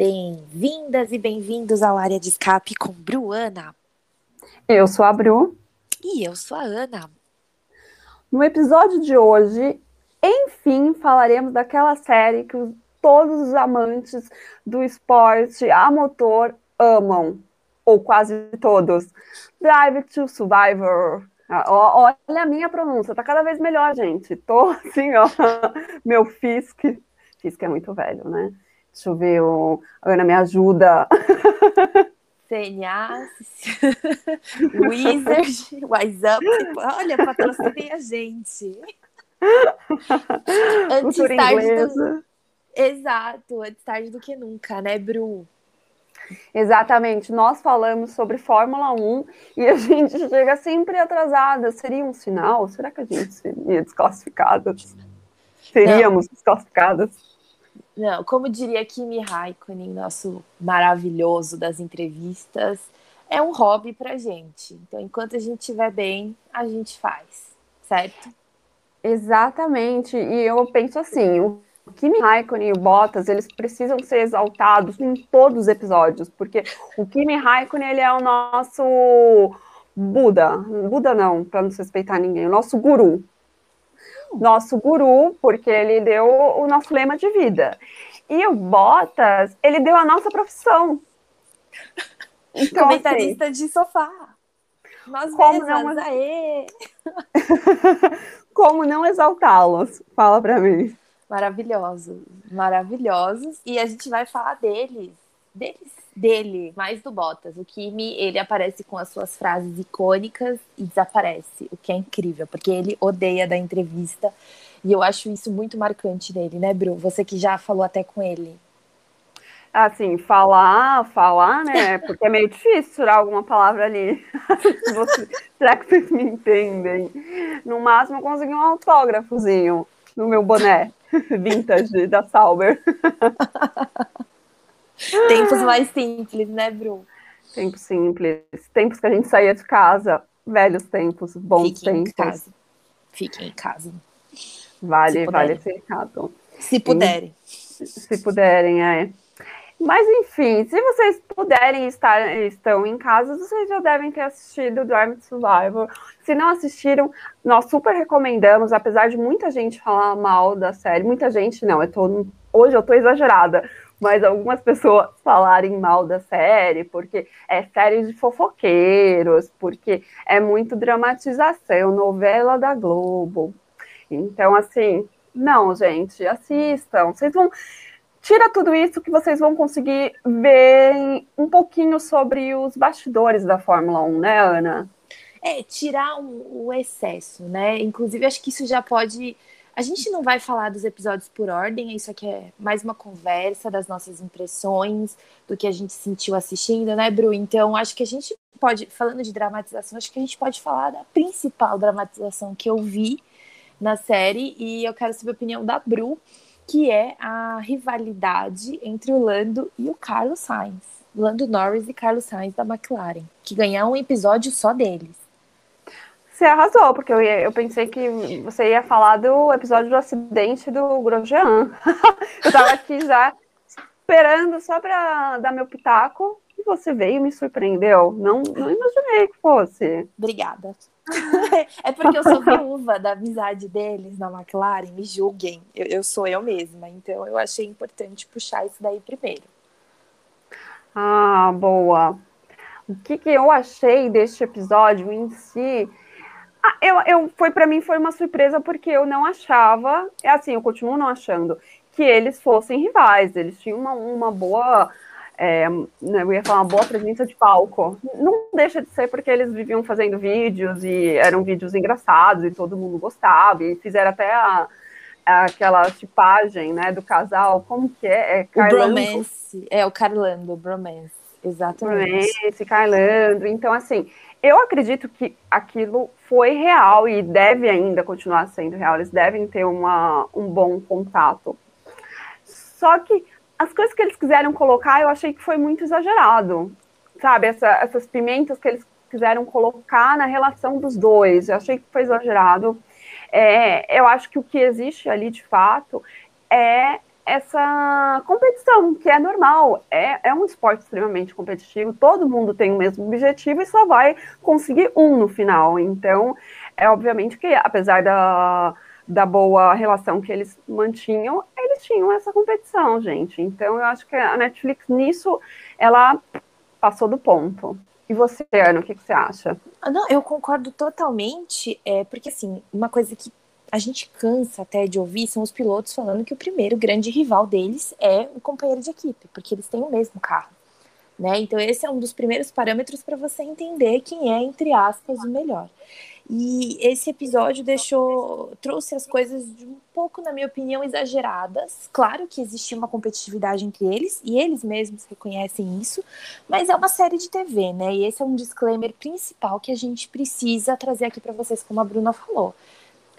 Bem-vindas e bem-vindos ao Área de Escape com Bruana. Eu sou a Bru. E eu sou a Ana. No episódio de hoje, enfim, falaremos daquela série que todos os amantes do esporte a motor amam, ou quase todos. Drive to Survivor. Ah, olha a minha pronúncia, tá cada vez melhor, gente. Tô assim, ó, meu Fisk. Fisk é muito velho, né? Deixa eu ver, o... a Ana me ajuda. CNA, Wizard, Wise Up. Olha, patrocinem a gente. antes tarde do... Exato, antes tarde do que nunca, né, Bru? Exatamente, nós falamos sobre Fórmula 1 e a gente chega sempre atrasada. Seria um sinal? Será que a gente seria desclassificada? Seríamos Não. desclassificadas? Não, como diria Kimi Raikkonen, nosso maravilhoso das entrevistas, é um hobby pra gente. Então, enquanto a gente estiver bem, a gente faz, certo? Exatamente. E eu penso assim, o Kimi Raikkonen e o Bottas, eles precisam ser exaltados em todos os episódios, porque o Kimi Raikkonen, ele é o nosso Buda. Buda não, para não respeitar ninguém, o nosso guru nosso guru, porque ele deu o nosso lema de vida. E o Botas, ele deu a nossa profissão. Então, Comentarista assim, de sofá. Nós como mesmas, não... aê! como não exaltá-los? Fala para mim. Maravilhosos, maravilhosos. E a gente vai falar deles, deles dele, mais do Bottas. O Kimi, ele aparece com as suas frases icônicas e desaparece, o que é incrível, porque ele odeia da entrevista. E eu acho isso muito marcante nele, né, Bru? Você que já falou até com ele. Assim, falar, falar, né? Porque é meio difícil tirar alguma palavra ali. Você, será que vocês me entendem? No máximo, eu consegui um autógrafozinho no meu boné vintage da Sauber. Tempos mais simples, né, Bru? Tempos simples. Tempos que a gente saía de casa. Velhos tempos, bons Fiquem tempos. Em casa. Fiquem em casa. Vale, vale esse recado. Se puderem. Se, se puderem, é. Mas enfim, se vocês puderem estar estão em casa, vocês já devem ter assistido Drive to Survivor. Se não assistiram, nós super recomendamos, apesar de muita gente falar mal da série, muita gente não, eu tô, hoje eu tô exagerada, mas algumas pessoas falarem mal da série, porque é série de fofoqueiros, porque é muito dramatização, novela da Globo. Então, assim, não, gente, assistam. Vocês vão. Tira tudo isso que vocês vão conseguir ver um pouquinho sobre os bastidores da Fórmula 1, né, Ana? É, tirar o, o excesso, né? Inclusive, acho que isso já pode a gente não vai falar dos episódios por ordem, isso aqui é mais uma conversa das nossas impressões, do que a gente sentiu assistindo, né, Bru? Então, acho que a gente pode, falando de dramatização, acho que a gente pode falar da principal dramatização que eu vi na série, e eu quero saber a opinião da Bru, que é a rivalidade entre o Lando e o Carlos Sainz. Lando Norris e Carlos Sainz da McLaren, que ganhar um episódio só deles. Você arrasou, porque eu, ia, eu pensei que você ia falar do episódio do acidente do Grosjean. eu tava aqui já esperando só para dar meu pitaco e você veio e me surpreendeu. Não, não imaginei que fosse. Obrigada. é porque eu sou viúva da amizade deles na McLaren, me julguem. Eu, eu sou eu mesma, então eu achei importante puxar isso daí primeiro. Ah, boa. O que, que eu achei deste episódio em si ah, eu, eu, foi para mim foi uma surpresa porque eu não achava, é assim, eu continuo não achando que eles fossem rivais. Eles tinham uma, uma boa, é, né, eu ia falar uma boa presença de palco. Não deixa de ser porque eles viviam fazendo vídeos e eram vídeos engraçados e todo mundo gostava e fizeram até a, aquela tipagem, né, do casal. Como que é? é o bromance, é o Carlando, o bromance, exatamente. Bromance, Carlando. Então assim eu acredito que aquilo foi real e deve ainda continuar sendo real. Eles devem ter uma, um bom contato. Só que as coisas que eles quiseram colocar, eu achei que foi muito exagerado. Sabe, Essa, essas pimentas que eles quiseram colocar na relação dos dois, eu achei que foi exagerado. É, eu acho que o que existe ali de fato é, essa competição, que é normal, é, é um esporte extremamente competitivo, todo mundo tem o mesmo objetivo e só vai conseguir um no final. Então, é obviamente que, apesar da, da boa relação que eles mantinham, eles tinham essa competição, gente. Então, eu acho que a Netflix, nisso, ela passou do ponto. E você, Ana, o que, que você acha? Ah, não, eu concordo totalmente, é, porque assim, uma coisa que a gente cansa até de ouvir são os pilotos falando que o primeiro grande rival deles é o companheiro de equipe, porque eles têm o mesmo carro. Né? Então, esse é um dos primeiros parâmetros para você entender quem é, entre aspas, o melhor. E esse episódio deixou, trouxe as coisas um pouco, na minha opinião, exageradas. Claro que existia uma competitividade entre eles, e eles mesmos reconhecem isso, mas é uma série de TV, né? E esse é um disclaimer principal que a gente precisa trazer aqui para vocês, como a Bruna falou.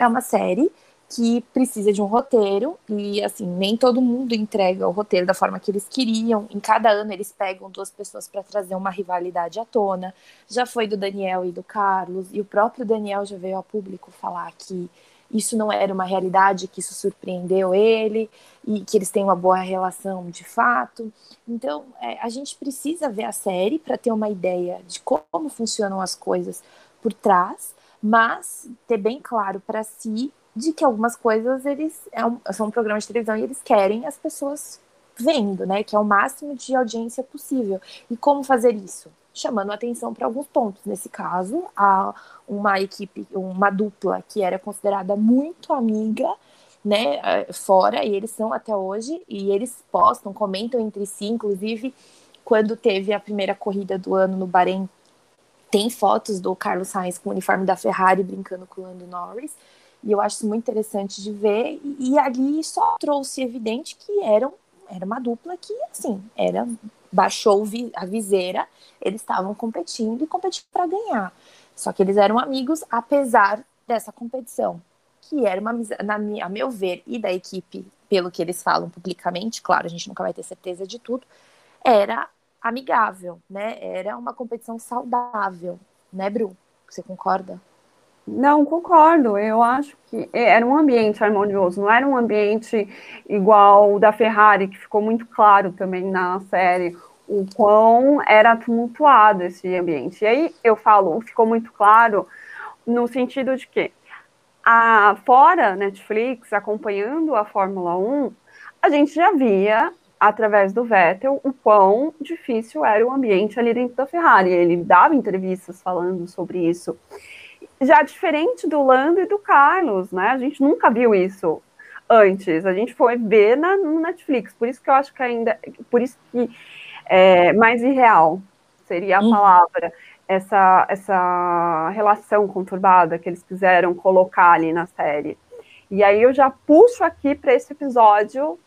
É uma série que precisa de um roteiro e assim nem todo mundo entrega o roteiro da forma que eles queriam. Em cada ano eles pegam duas pessoas para trazer uma rivalidade à tona. Já foi do Daniel e do Carlos e o próprio Daniel já veio ao público falar que isso não era uma realidade, que isso surpreendeu ele e que eles têm uma boa relação de fato. Então é, a gente precisa ver a série para ter uma ideia de como funcionam as coisas por trás mas ter bem claro para si de que algumas coisas eles é um, são um programa de televisão e eles querem as pessoas vendo, né? Que é o máximo de audiência possível. E como fazer isso? Chamando atenção para alguns pontos. Nesse caso, a uma equipe, uma dupla que era considerada muito amiga, né? Eh, fora, e eles são até hoje, e eles postam, comentam entre si, inclusive quando teve a primeira corrida do ano no Bahrein tem fotos do Carlos Sainz com o uniforme da Ferrari brincando com o Lando Norris. E eu acho isso muito interessante de ver. E, e ali só trouxe evidente que eram, era uma dupla que, assim, era baixou a viseira, eles estavam competindo e competindo para ganhar. Só que eles eram amigos apesar dessa competição, que era uma na a meu ver e da equipe, pelo que eles falam publicamente, claro, a gente nunca vai ter certeza de tudo, era amigável, né? Era uma competição saudável, né, Bru? Você concorda? Não, concordo. Eu acho que era um ambiente harmonioso, não era um ambiente igual o da Ferrari, que ficou muito claro também na série o quão era tumultuado esse ambiente. E aí eu falo, ficou muito claro no sentido de que a, fora Netflix, acompanhando a Fórmula 1, a gente já via através do Vettel, o quão difícil era o ambiente ali dentro da Ferrari. Ele dava entrevistas falando sobre isso. Já diferente do Lando e do Carlos, né? A gente nunca viu isso antes. A gente foi ver na, no Netflix. Por isso que eu acho que ainda, por isso que é mais irreal seria a uhum. palavra. Essa, essa relação conturbada que eles quiseram colocar ali na série. E aí eu já puxo aqui para esse episódio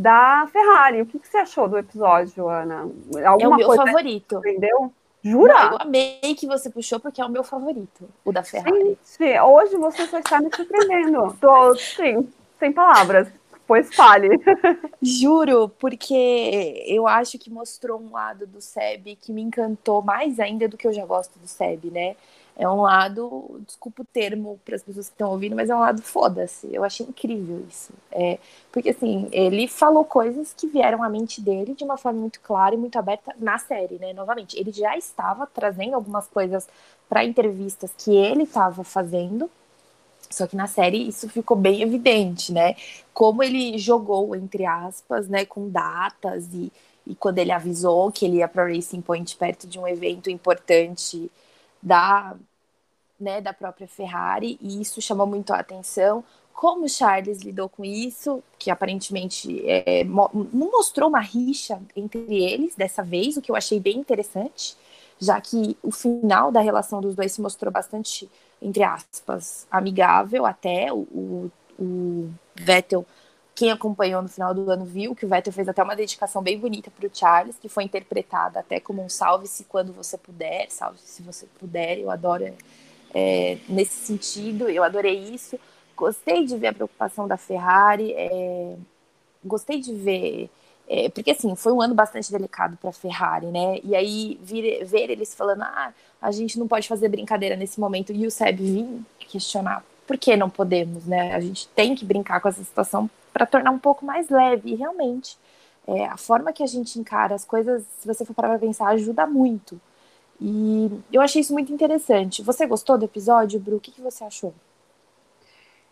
da Ferrari. O que, que, você achou do episódio, Ana? Alguma é o meu coisa favorito. Entendeu? Jura? Não, eu amei que você puxou, porque é o meu favorito, o da Ferrari. Gente, hoje você só está me surpreendendo. Tô, sim, sem palavras. Pois fale. Juro, porque eu acho que mostrou um lado do Seb que me encantou mais ainda do que eu já gosto do Seb, né? É um lado, desculpa o termo para as pessoas que estão ouvindo, mas é um lado foda-se. Eu achei incrível isso. É, porque, assim, ele falou coisas que vieram à mente dele de uma forma muito clara e muito aberta na série, né? Novamente, ele já estava trazendo algumas coisas para entrevistas que ele estava fazendo, só que na série isso ficou bem evidente, né? Como ele jogou, entre aspas, né, com datas e, e quando ele avisou que ele ia para Racing Point perto de um evento importante da né, da própria Ferrari, e isso chamou muito a atenção. Como Charles lidou com isso, que aparentemente é, não mostrou uma rixa entre eles dessa vez, o que eu achei bem interessante, já que o final da relação dos dois se mostrou bastante, entre aspas, amigável até. O, o, o Vettel, quem acompanhou no final do ano, viu que o Vettel fez até uma dedicação bem bonita para o Charles, que foi interpretada até como um salve-se quando você puder, salve-se se você puder. Eu adoro é, nesse sentido, eu adorei isso. Gostei de ver a preocupação da Ferrari, é, gostei de ver, é, porque assim, foi um ano bastante delicado para a Ferrari, né? E aí vir, ver eles falando, ah, a gente não pode fazer brincadeira nesse momento, e o Seb vir questionar por que não podemos, né? A gente tem que brincar com essa situação para tornar um pouco mais leve. E realmente, é, a forma que a gente encara as coisas, se você for parar para pensar, ajuda muito. E eu achei isso muito interessante. Você gostou do episódio, Bru? O que, que você achou?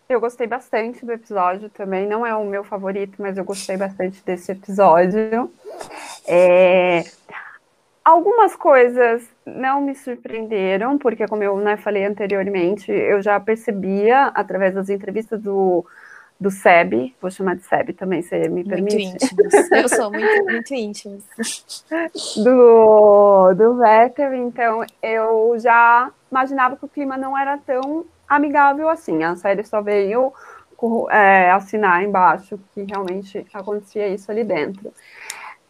Eu gostei bastante do episódio também. Não é o meu favorito, mas eu gostei bastante desse episódio. É... Algumas coisas não me surpreenderam, porque, como eu né, falei anteriormente, eu já percebia, através das entrevistas do, do SEB, vou chamar de SEB também, você me permite? Muito íntimos, eu sou muito, muito íntimos. Do, do Vettel, então eu já imaginava que o clima não era tão amigável assim. A série só veio é, assinar embaixo que realmente acontecia isso ali dentro.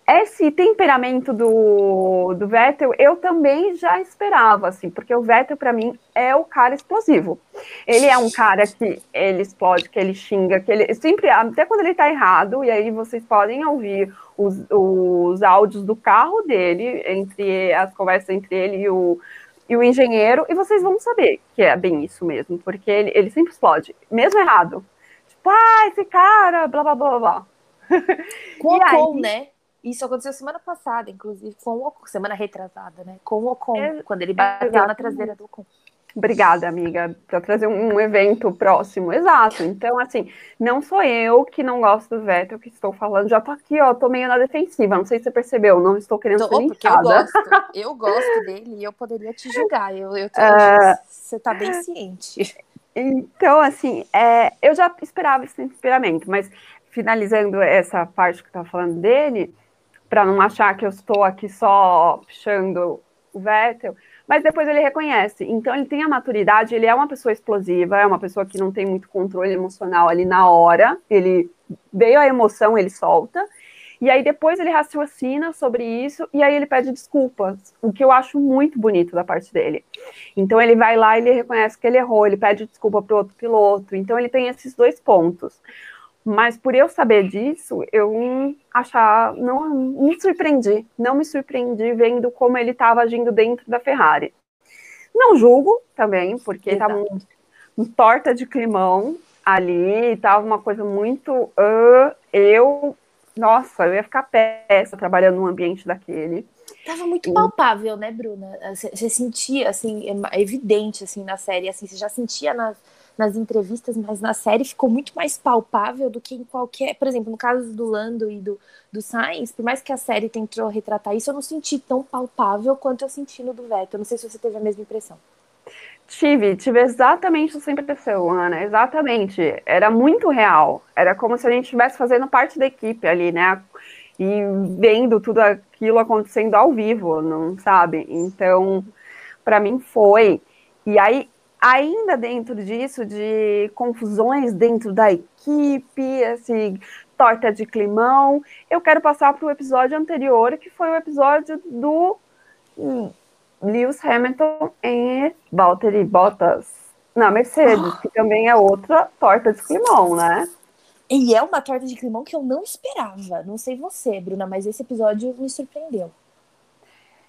Esse temperamento do, do Vettel eu também já esperava, assim, porque o Vettel, para mim, é o cara explosivo. Ele é um cara que ele explode, que ele xinga, que ele sempre, até quando ele tá errado, e aí vocês podem ouvir os, os áudios do carro dele, entre as conversas entre ele e o, e o engenheiro, e vocês vão saber que é bem isso mesmo, porque ele, ele sempre explode, mesmo errado. Tipo, ah, esse cara, blá blá blá blá. O Ocon, né? Isso aconteceu semana passada, inclusive, com o Ocon, semana retrasada, né? Com o Ocon, é, quando ele bateu exatamente. na traseira do Ocon. Obrigada, amiga, para trazer um, evento próximo. Exato. Então, assim, não sou eu que não gosto do Vettel que estou falando. Já tô aqui, ó, tô meio na defensiva. Não sei se você percebeu, não estou querendo tô, ser porque eu gosto. Eu gosto dele e eu poderia te julgar. Eu, eu tô, uh... Você tá bem ciente. Então, assim, é, eu já esperava esse temperamento, mas finalizando essa parte que eu tava falando dele, para não achar que eu estou aqui só puxando o Vettel, mas depois ele reconhece. Então ele tem a maturidade, ele é uma pessoa explosiva, é uma pessoa que não tem muito controle emocional ali na hora. Ele veio a emoção, ele solta. E aí depois ele raciocina sobre isso e aí ele pede desculpas, o que eu acho muito bonito da parte dele. Então ele vai lá ele reconhece que ele errou, ele pede desculpa para o outro piloto. Então ele tem esses dois pontos. Mas por eu saber disso, eu achar, não me surpreendi, não me surpreendi vendo como ele estava agindo dentro da Ferrari. Não julgo também, porque estava um, um, torta de climão ali, estava uma coisa muito. Uh, eu, nossa, eu ia ficar peça trabalhando num ambiente daquele. Tava muito palpável, né, Bruna? Você sentia, assim, é evidente, assim, na série, assim, você já sentia nas nas entrevistas, mas na série ficou muito mais palpável do que em qualquer. Por exemplo, no caso do Lando e do, do Sainz, por mais que a série tentou retratar isso, eu não senti tão palpável quanto eu senti no do Vettel. Não sei se você teve a mesma impressão. Tive, tive exatamente essa impressão, Ana, exatamente. Era muito real. Era como se a gente estivesse fazendo parte da equipe ali, né? E vendo tudo aquilo acontecendo ao vivo, não sabe? Então, para mim foi. E aí, ainda dentro disso, de confusões dentro da equipe, assim, torta de climão, eu quero passar para o episódio anterior, que foi o episódio do Lewis Hamilton e Valtteri Bottas na Mercedes, que também é outra torta de climão, né? E é uma torta de climão que eu não esperava. Não sei você, Bruna, mas esse episódio me surpreendeu.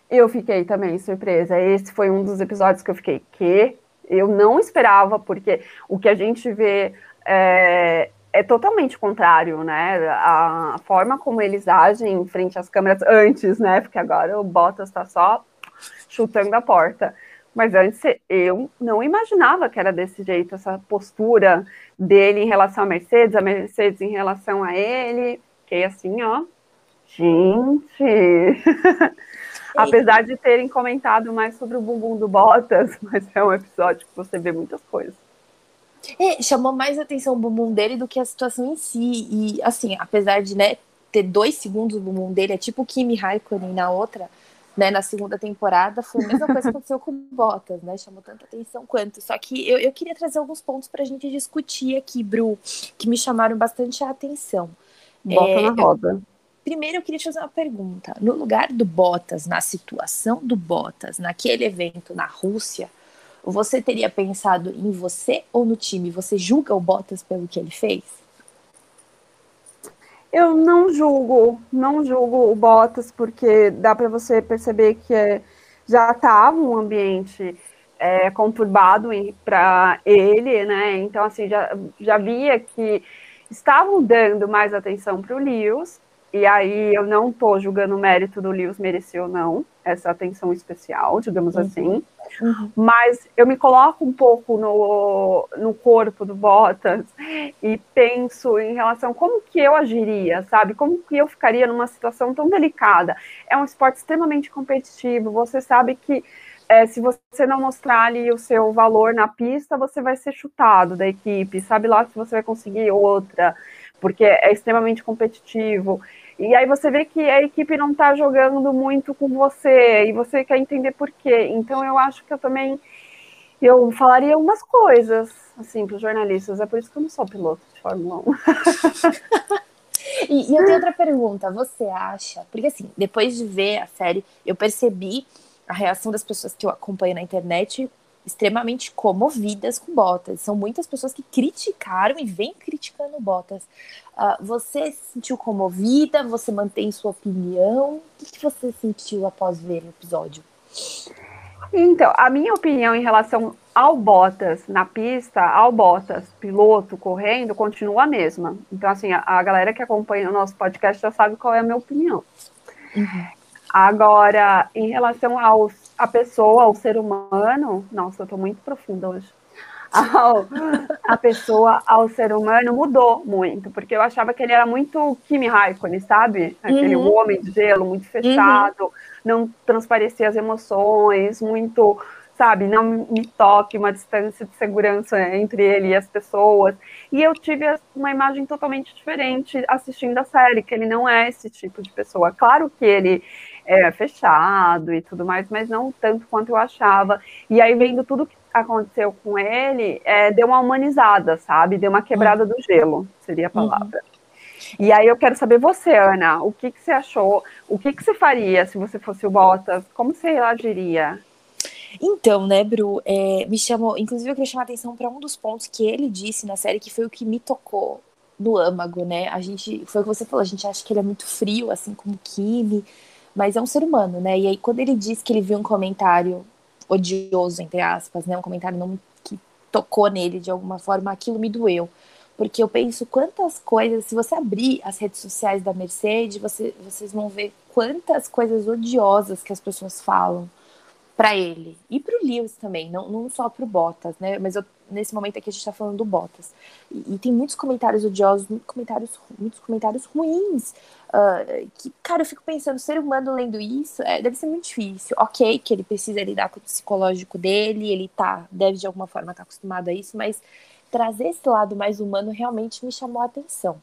Eu fiquei também surpresa. Esse foi um dos episódios que eu fiquei, que eu não esperava, porque o que a gente vê é, é totalmente contrário, né? A, forma como eles agem em frente às câmeras antes, né? Porque agora o Bottas está só chutando a porta. Mas antes eu não imaginava que era desse jeito, essa postura dele em relação à Mercedes, a Mercedes em relação a ele. Fiquei assim, ó. Gente! Apesar de terem comentado mais sobre o bumbum do Bottas, mas é um episódio que você vê muitas coisas. É, chamou mais atenção o bumbum dele do que a situação em si. E, assim, apesar de né, ter dois segundos o bumbum dele, é tipo o Kimi Raikkonen na outra, né, na segunda temporada, foi a mesma coisa que aconteceu com o Bottas, né? Chamou tanta atenção quanto. Só que eu, eu queria trazer alguns pontos para a gente discutir aqui, Bru, que me chamaram bastante a atenção. Bota é, na roda. Eu, Primeiro, eu queria te fazer uma pergunta. No lugar do Bottas, na situação do Bottas, naquele evento na Rússia, você teria pensado em você ou no time? Você julga o Bottas pelo que ele fez? Eu não julgo, não julgo o Bottas, porque dá para você perceber que é, já estava um ambiente é, conturbado para ele, né? Então, assim, já, já via que estavam dando mais atenção para o Lewis, e aí eu não estou julgando o mérito do Lewis merecer ou não essa atenção especial, digamos uhum. assim. Uhum. Mas eu me coloco um pouco no, no corpo do Bottas e penso em relação como que eu agiria, sabe? Como que eu ficaria numa situação tão delicada. É um esporte extremamente competitivo, você sabe que é, se você não mostrar ali o seu valor na pista, você vai ser chutado da equipe, sabe lá se você vai conseguir outra, porque é extremamente competitivo. E aí você vê que a equipe não está jogando muito com você e você quer entender por quê. Então eu acho que eu também eu falaria umas coisas assim para os jornalistas. É por isso que eu não sou piloto de Fórmula 1. e, e eu tenho outra pergunta. Você acha? Porque assim, depois de ver a série, eu percebi a reação das pessoas que eu acompanho na internet extremamente comovidas com Bottas. São muitas pessoas que criticaram e vêm criticando Bottas. Uh, você se sentiu comovida? Você mantém sua opinião? O que você sentiu após ver o episódio? Então, a minha opinião em relação ao Bottas na pista, ao Bottas piloto correndo, continua a mesma. Então, assim, a, a galera que acompanha o nosso podcast já sabe qual é a minha opinião. Uhum. Agora, em relação ao a pessoa, ao ser humano, nossa, eu tô muito profunda hoje. Ao, a pessoa ao ser humano mudou muito, porque eu achava que ele era muito Kimi Raikkonen, sabe? Aquele uhum. homem de gelo, muito fechado, uhum. não transparecia as emoções, muito, sabe, não me toque, uma distância de segurança entre ele e as pessoas. E eu tive uma imagem totalmente diferente assistindo a série, que ele não é esse tipo de pessoa. Claro que ele é, fechado e tudo mais, mas não tanto quanto eu achava. E aí, vendo tudo que aconteceu com ele, é, deu uma humanizada, sabe? Deu uma quebrada do gelo, seria a palavra. Uhum. E aí eu quero saber você, Ana, o que, que você achou? O que, que você faria se você fosse o Bottas? Como você reagiria? Então, né, Bru, é, me chamou. Inclusive, eu queria chamar a atenção para um dos pontos que ele disse na série que foi o que me tocou no âmago, né? A gente, foi o que você falou, a gente acha que ele é muito frio, assim como Kimi, mas é um ser humano, né? E aí, quando ele diz que ele viu um comentário odioso, entre aspas, né? Um comentário não, que tocou nele de alguma forma, aquilo me doeu. Porque eu penso quantas coisas, se você abrir as redes sociais da Mercedes, você, vocês vão ver quantas coisas odiosas que as pessoas falam para ele. E para o Lewis também, não, não só para o Bottas, né? Mas eu, nesse momento aqui a gente está falando do Bottas. E, e, tem muitos comentários odiosos, muitos comentários, muitos comentários ruins Uh, que, cara, eu fico pensando, ser humano lendo isso é, deve ser muito difícil. Ok, que ele precisa lidar com o psicológico dele, ele tá, deve de alguma forma estar tá acostumado a isso, mas trazer esse lado mais humano realmente me chamou a atenção.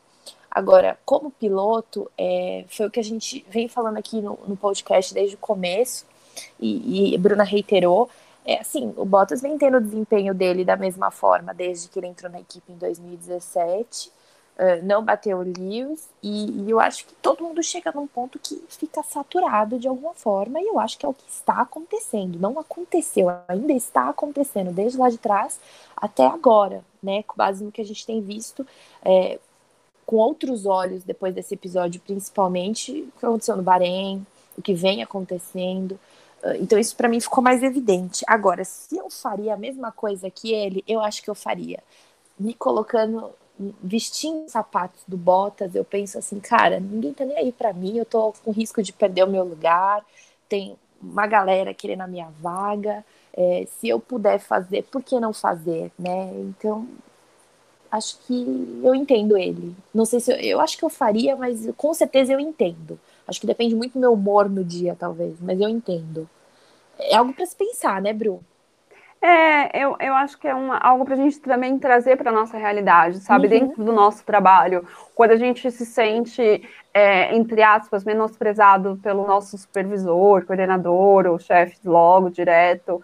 Agora, como piloto, é, foi o que a gente vem falando aqui no, no podcast desde o começo, e, e Bruna reiterou. É assim, o Bottas vem tendo o desempenho dele da mesma forma desde que ele entrou na equipe em 2017 uh, não bateu o Lewis, e, e, eu acho que todo mundo chega num ponto que fica saturado de alguma forma, e eu acho que é o que está acontecendo. Não aconteceu, ainda está acontecendo, desde lá de trás até agora, né? Com base no que a gente tem visto. É, com outros olhos depois desse episódio, principalmente o que aconteceu no Bahrein, o que vem acontecendo. Então, isso para mim ficou mais evidente. Agora, se eu faria a mesma coisa que ele, eu acho que eu faria. Me colocando vestindo sapatos do Bottas, eu penso assim, cara, ninguém tá nem aí para mim, eu tô com risco de perder o meu lugar, tem uma galera querendo a minha vaga, é, se eu puder fazer, por que não fazer, né? Então, acho que eu entendo ele. Não sei se eu, eu acho que eu faria, mas com certeza eu entendo. Acho que depende muito do meu humor no dia, talvez, mas eu entendo. É algo para se pensar, né, Bru? É, eu, eu acho que é uma, algo para a gente também trazer para a nossa realidade, sabe? Uhum. Dentro do nosso trabalho. Quando a gente se sente, é, entre aspas, menosprezado pelo nosso supervisor, coordenador ou chefe logo, direto.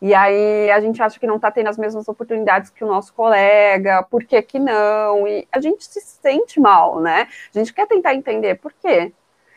E aí a gente acha que não está tendo as mesmas oportunidades que o nosso colega, por que que não? E a gente se sente mal, né? A gente quer tentar entender por quê.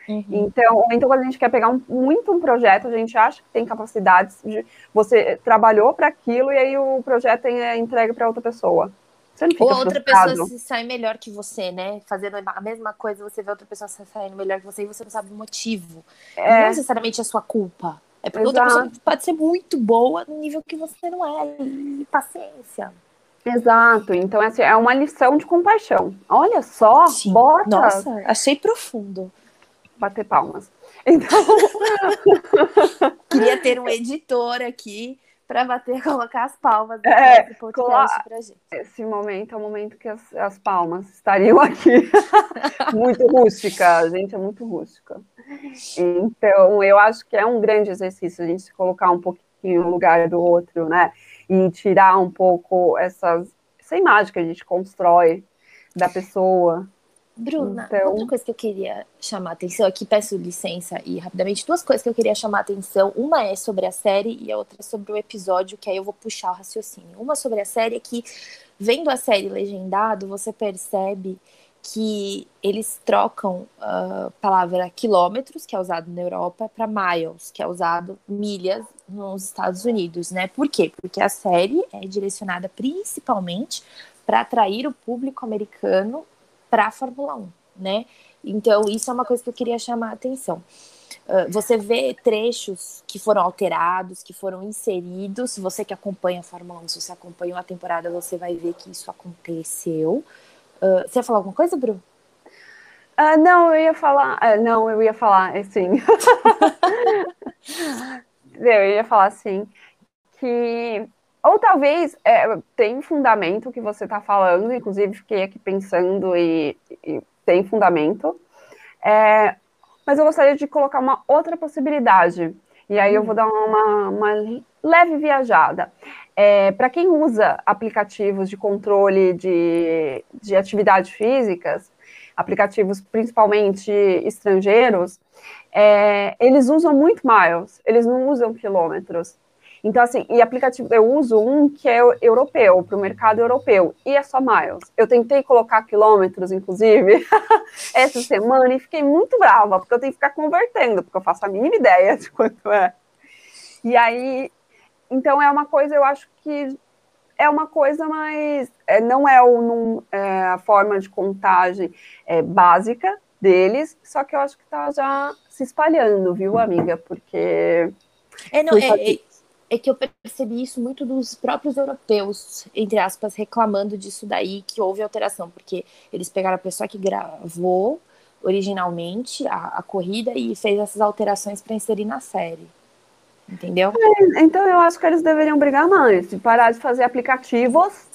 Uhum. Então, então, quando a gente quer pegar um, muito um projeto, a gente acha que tem capacidades de. Você trabalhou para aquilo e aí o projeto é entregue para outra pessoa. Você não fica Ou outra frustrado. pessoa se sai melhor que você, né? Fazendo a mesma coisa, você vê outra pessoa saindo melhor que você e você não sabe o motivo. É. Não necessariamente é sua culpa. É porque Exato. outra pessoa pode ser muito boa no nível que você não é. E paciência. Exato. Então, assim, é uma lição de compaixão. Olha só, Sim. bota. Nossa, achei profundo. Bater palmas. Então. Queria ter um editor aqui para bater, colocar as palmas é, podcast pra gente. Esse momento é o momento que as, as palmas estariam aqui. muito rústica, a gente é muito rústica. Então, eu acho que é um grande exercício a gente se colocar um pouquinho no lugar do outro, né? E tirar um pouco essas, essa imagem que a gente constrói da pessoa. Bruna, então... outra coisa que eu queria chamar a atenção aqui, peço licença e rapidamente, duas coisas que eu queria chamar a atenção. Uma é sobre a série e a outra é sobre o episódio, que aí eu vou puxar o raciocínio. Uma sobre a série é que, vendo a série legendado, você percebe que eles trocam a uh, palavra quilômetros, que é usado na Europa, para miles, que é usado milhas nos Estados Unidos, né? Por quê? Porque a série é direcionada principalmente para atrair o público americano para a Fórmula 1, né? Então, isso é uma coisa que eu queria chamar a atenção. Uh, você vê trechos que foram alterados, que foram inseridos. Você que acompanha a Fórmula 1, se você acompanha uma temporada, você vai ver que isso aconteceu. Uh, você ia falar alguma coisa, Bru? Uh, não, eu ia falar. Uh, não, eu ia falar assim. eu ia falar assim. Que ou talvez é, tem fundamento o que você está falando, inclusive fiquei aqui pensando e, e tem fundamento. É, mas eu gostaria de colocar uma outra possibilidade. E aí eu vou dar uma, uma leve viajada. É, Para quem usa aplicativos de controle de, de atividades físicas, aplicativos principalmente estrangeiros, é, eles usam muito miles, eles não usam quilômetros. Então, assim, e aplicativo, eu uso um que é europeu, para o mercado europeu, e é só miles. Eu tentei colocar quilômetros, inclusive, essa semana, e fiquei muito brava, porque eu tenho que ficar convertendo, porque eu faço a mínima ideia de quanto é. E aí, então é uma coisa, eu acho que é uma coisa mais. É, não é, é, a forma de contagem é, básica deles, só que eu acho que está já se espalhando, viu, amiga? Porque. É, não, é, é, que eu percebi isso muito dos próprios europeus, entre aspas, reclamando disso daí, que houve alteração, porque eles pegaram a pessoa que gravou originalmente a, a corrida e fez essas alterações para inserir na série. Entendeu? É, então eu acho que eles deveriam brigar mais, de parar de fazer aplicativos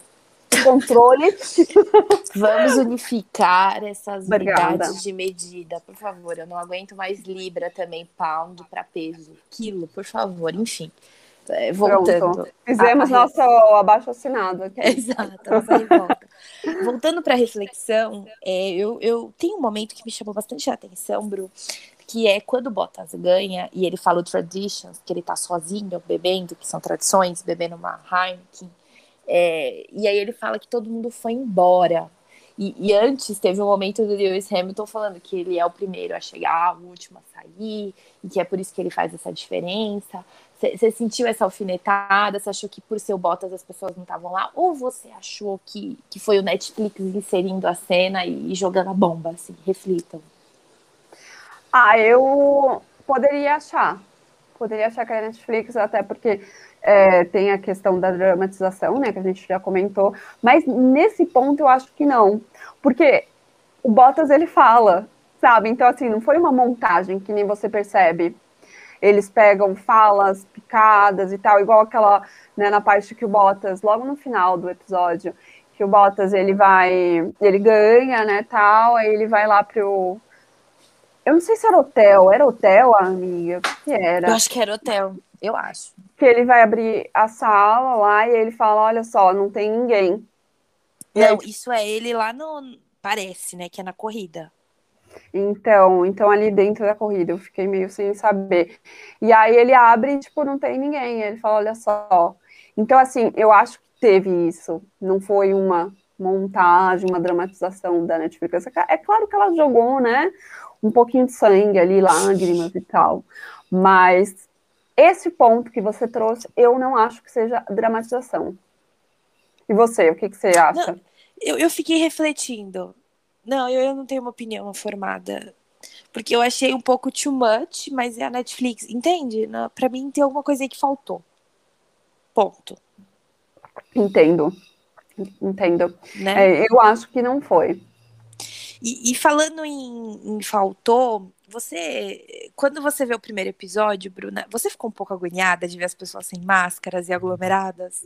controle. Vamos unificar essas Obrigada. unidades de medida, por favor. Eu não aguento mais libra também, pound para peso, quilo, por favor, enfim. É, voltando. Pronto. Fizemos a, a... nosso abaixo assinado aqui. Exato, nossa revolta. voltando para a reflexão, é, eu, eu tenho um momento que me chamou bastante a atenção, Bru, que é quando o Bottas ganha e ele fala o traditions, que ele tá sozinho bebendo, que são tradições, bebendo uma Heineken. É, e aí ele fala que todo mundo foi embora. E, e, antes teve um momento do Lewis Hamilton falando que ele é o primeiro a chegar, o último a sair, e que é por isso que ele faz essa diferença. Você sentiu essa alfinetada? Você achou que por ser o Bottas as pessoas não estavam lá? Ou você achou que, que foi o Netflix inserindo a cena e, e jogando a bomba? Assim, reflitam. Ah, eu poderia achar. Poderia achar que era Netflix, até porque é, tem a questão da dramatização, né, que a gente já comentou. Mas nesse ponto eu acho que não. Porque o Bottas, ele fala, sabe? Então, assim, não foi uma montagem que nem você percebe eles pegam falas picadas e tal, igual aquela, né, na parte que o Bottas, logo no final do episódio, que o Bottas, ele vai, ele ganha, né, tal, aí ele vai lá pro, eu não sei se era hotel, era hotel, amiga, o que era? Eu acho que era hotel, eu acho. Que ele vai abrir a sala lá e ele fala, olha só, não tem ninguém. Não, aí, isso é ele lá no, parece, né, que é na corrida. Então, então ali dentro da corrida eu fiquei meio sem saber. E aí ele abre e, tipo, não tem ninguém. Ele fala, olha só. Então, assim, eu acho que teve isso. Não foi uma montagem, uma dramatização da Netflix. É claro que ela jogou, né? Um pouquinho de sangue ali, lágrimas e tal. Mas esse ponto que você trouxe, eu não acho que seja dramatização. E você, o que, que você acha? Não, eu, eu fiquei refletindo. Não, eu, eu não tenho uma opinião formada. Porque eu achei um pouco too much, mas é a Netflix, entende? Para mim tem alguma coisa aí que faltou. Ponto. Entendo. Entendo. Né? É, eu acho que não foi. E, e falando em, em, faltou, você, quando você vê o primeiro episódio, Bruna, você ficou um pouco agoniada de ver as pessoas sem máscaras e aglomeradas?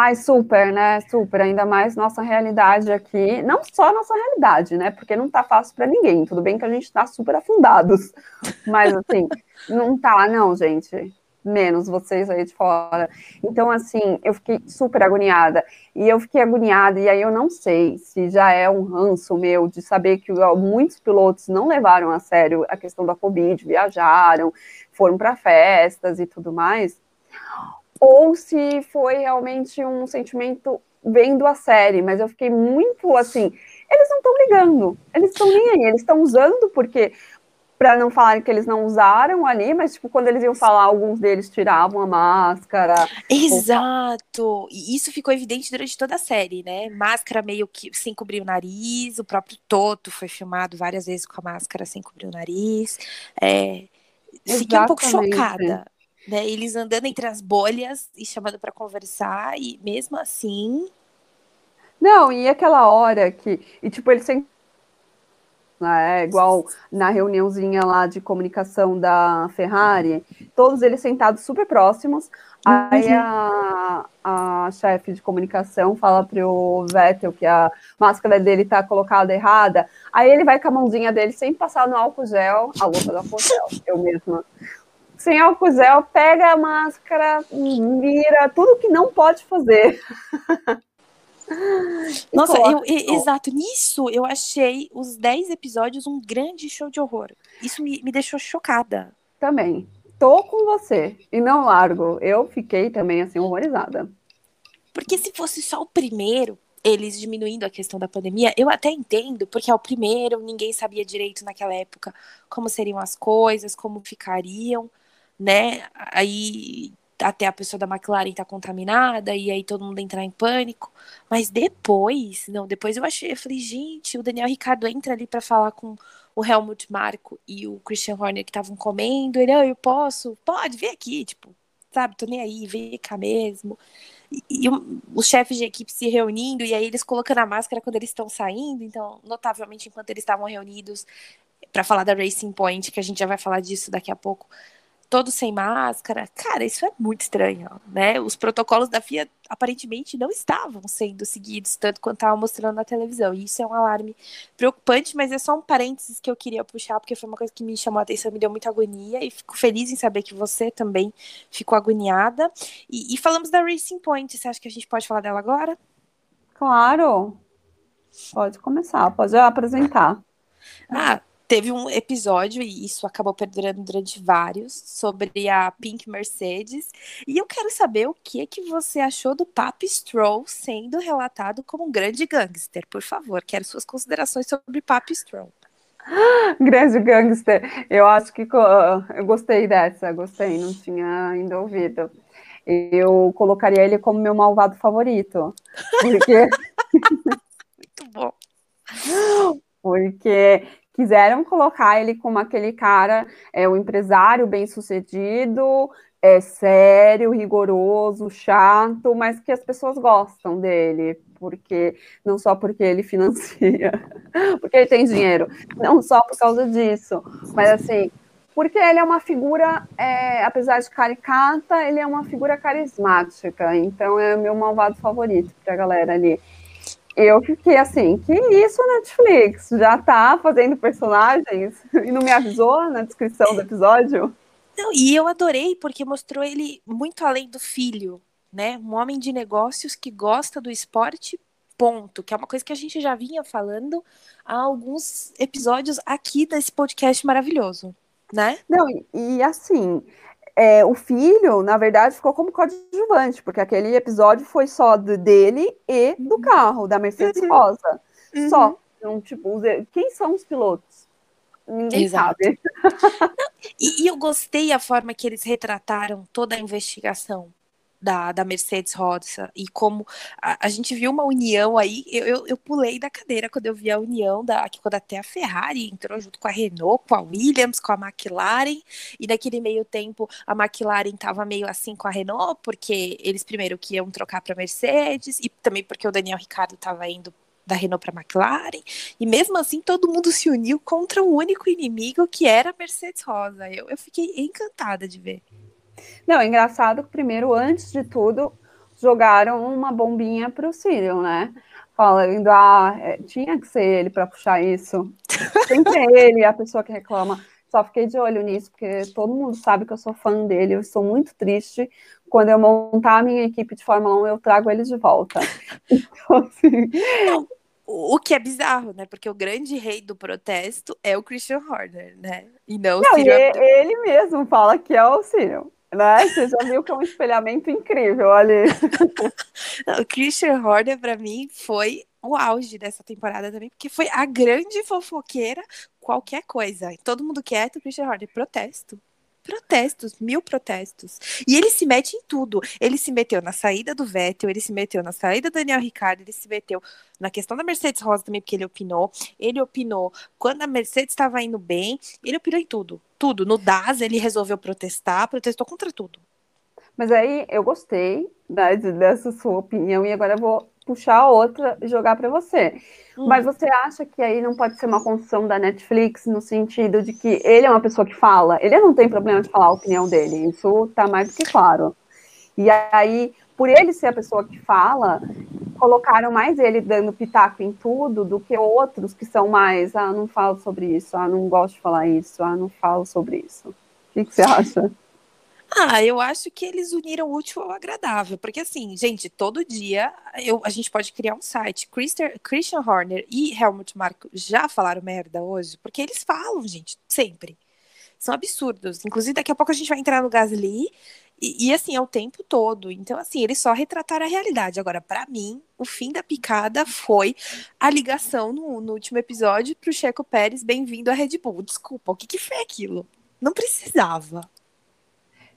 Ai, super, né? Super. Ainda mais nossa realidade aqui. Não só nossa realidade, né? Porque não tá fácil para ninguém. Tudo bem que a gente tá super afundados. Mas, assim, não tá, não, gente menos vocês aí de fora. Então, assim, eu fiquei super agoniada. E eu fiquei agoniada, e aí eu não sei se já é um ranço meu de saber que muitos pilotos não levaram a sério a questão da Covid, viajaram, foram para festas e tudo mais, ou se foi realmente um sentimento vendo a série, mas eu fiquei muito assim. Eles não estão ligando, eles estão nem aí, eles estão usando porque para não falarem que eles não usaram ali, mas tipo, quando eles iam falar, alguns deles tiravam a máscara. Exato! Ou... E isso ficou evidente durante toda a série, né? Máscara meio que sem cobrir o nariz, o próprio Toto foi filmado várias vezes com a máscara sem cobrir o nariz. É... Fiquei um pouco chocada. Né, eles andando entre as bolhas e chamando para conversar, e mesmo assim. Não, e aquela hora que. E tipo, eles sempre? É igual na reuniãozinha lá de comunicação da Ferrari, todos eles sentados super próximos. Aí uhum. a, a chefe de comunicação fala pro Vettel que a máscara dele tá colocada errada. Aí ele vai com a mãozinha dele sem passar no álcool gel, a louca do álcool gel, eu mesma. Sem álcool gel, pega a máscara, vira tudo que não pode fazer. Nossa, eu, eu, exato. Nisso eu achei os 10 episódios um grande show de horror. Isso me, me deixou chocada. Também. Tô com você. E não largo. Eu fiquei também assim, horrorizada. Porque se fosse só o primeiro, eles diminuindo a questão da pandemia, eu até entendo, porque é o primeiro, ninguém sabia direito naquela época como seriam as coisas, como ficariam, né? Aí até a pessoa da McLaren tá contaminada e aí todo mundo entrar em pânico. Mas depois, não, depois eu achei, eu falei, gente, o Daniel Ricardo entra ali para falar com o Helmut Marko e o Christian Horner que estavam comendo, ele, ah, eu posso? Pode, vem aqui, tipo, sabe, tô nem aí, vem cá mesmo. E, e os chefes de equipe se reunindo, e aí eles colocando a máscara quando eles estão saindo, então, notavelmente, enquanto eles estavam reunidos para falar da Racing Point, que a gente já vai falar disso daqui a pouco, todos sem máscara. Cara, isso é muito estranho, né? Os protocolos da FIA aparentemente não estavam sendo seguidos tanto quanto estavam mostrando na televisão. E isso é um alarme preocupante, mas é só um parênteses que eu queria puxar, porque foi uma coisa que me chamou a atenção, me deu muita agonia, e fico feliz em saber que você também ficou agoniada. E, e falamos da Racing Point, você acha que a gente pode falar dela agora? Claro! Pode começar, pode apresentar. Ah, teve um episódio, e isso acabou perdurando durante vários, sobre a Pink Mercedes. E eu quero saber o que, que você achou do Pap Stroll sendo relatado como um grande gangster. Por favor, quero suas considerações sobre Pap Stroll. Grande gangster. Eu acho que eu gostei dessa, gostei, não tinha ainda ouvido. Eu colocaria ele como meu malvado favorito. Porque. Muito bom. Porque quiseram colocar ele como aquele cara, é o empresário bem-sucedido, é sério, rigoroso, chato, mas que as pessoas gostam dele, porque não só porque ele financia, porque ele tem dinheiro, não só por causa disso, mas assim, porque ele é uma figura, é, apesar de caricata, ele é uma figura carismática, então é o meu malvado favorito para a galera ali eu fiquei assim, que isso, Netflix? Já tá fazendo personagens e não me avisou na descrição do episódio? Não, e eu adorei porque mostrou ele muito além do filho, né? Um homem de negócios que gosta do esporte, ponto. Que é uma coisa que a gente já vinha falando há alguns episódios aqui desse podcast maravilhoso, né? Não, e assim, é, o filho, na verdade, ficou como coadjuvante, porque aquele episódio foi só do, dele e do uhum. carro, da Mercedes uhum. Rosa. Uhum. Só. Então, tipo, quem são os pilotos? Ninguém Exato. sabe. e, e eu gostei a forma que eles retrataram toda a investigação da, da Mercedes Rosa e como a, a, gente viu uma união aí, eu, eu, eu, pulei da cadeira quando eu vi a união da quando até a Ferrari entrou junto com a Renault, com a Williams, com a McLaren, e naquele meio tempo a McLaren estava meio assim com a Renault, porque eles primeiro que iam trocar para Mercedes e também porque o Daniel Ricciardo estava indo da Renault para a McLaren, e mesmo assim todo mundo se uniu contra um único inimigo que era a Mercedes Rosa. Eu, eu fiquei encantada de ver. Não, é engraçado que primeiro, antes de tudo, jogaram uma bombinha para o Cyril, né? Falando, ah, é, tinha que ser ele para puxar isso. Sempre é ele a pessoa que reclama. Só fiquei de olho nisso, porque todo mundo sabe que eu sou fã dele. Eu sou muito triste. Quando eu montar a minha equipe de Fórmula 1, eu trago eles de volta. Então, assim. O que é bizarro, né? Porque o grande rei do protesto é o Christian Horner, né? E não, não o Cyril. Ele mesmo fala que é o Cyril. Né? Você já viu que é um espelhamento incrível ali. o Christian Horner, para mim, foi o auge dessa temporada também, porque foi a grande fofoqueira qualquer coisa. Todo mundo quieto, Christian Horner, protesto protestos, mil protestos. E ele se mete em tudo. Ele se meteu na saída do Vettel, ele se meteu na saída do Daniel Ricciardo, ele se meteu na questão da Mercedes Rosa também, porque ele opinou. Ele opinou quando a Mercedes estava indo bem, ele opinou em tudo. Tudo. No DAS, ele resolveu protestar, protestou contra tudo. Mas aí eu gostei né, dessa sua opinião e agora eu vou puxar outra e jogar para você. Hum. Mas você acha que aí não pode ser uma construção da Netflix no sentido de que ele é uma pessoa que fala, ele não tem problema de falar a opinião dele, isso está mais do que claro. E aí, por ele ser a pessoa que fala, colocaram mais ele dando pitaco em tudo do que outros que são mais, ah, não falo sobre isso, ah, não gosto de falar isso, ah, não falo sobre isso. O que, que você acha? Ah, eu acho que eles uniram o útil ao agradável, porque assim, gente, todo dia eu, a gente pode criar um site. Christian, Christian Horner e Helmut Marko já falaram merda hoje, porque eles falam, gente, sempre. São absurdos. Inclusive, daqui a pouco a gente vai entrar no Gasly e, e assim, é o tempo todo. Então, assim, eles só retrataram a realidade. Agora, para mim, o fim da picada foi a ligação no, no último episódio pro Checo Pérez, bem-vindo à Red Bull. Desculpa, o que, que foi aquilo? Não precisava.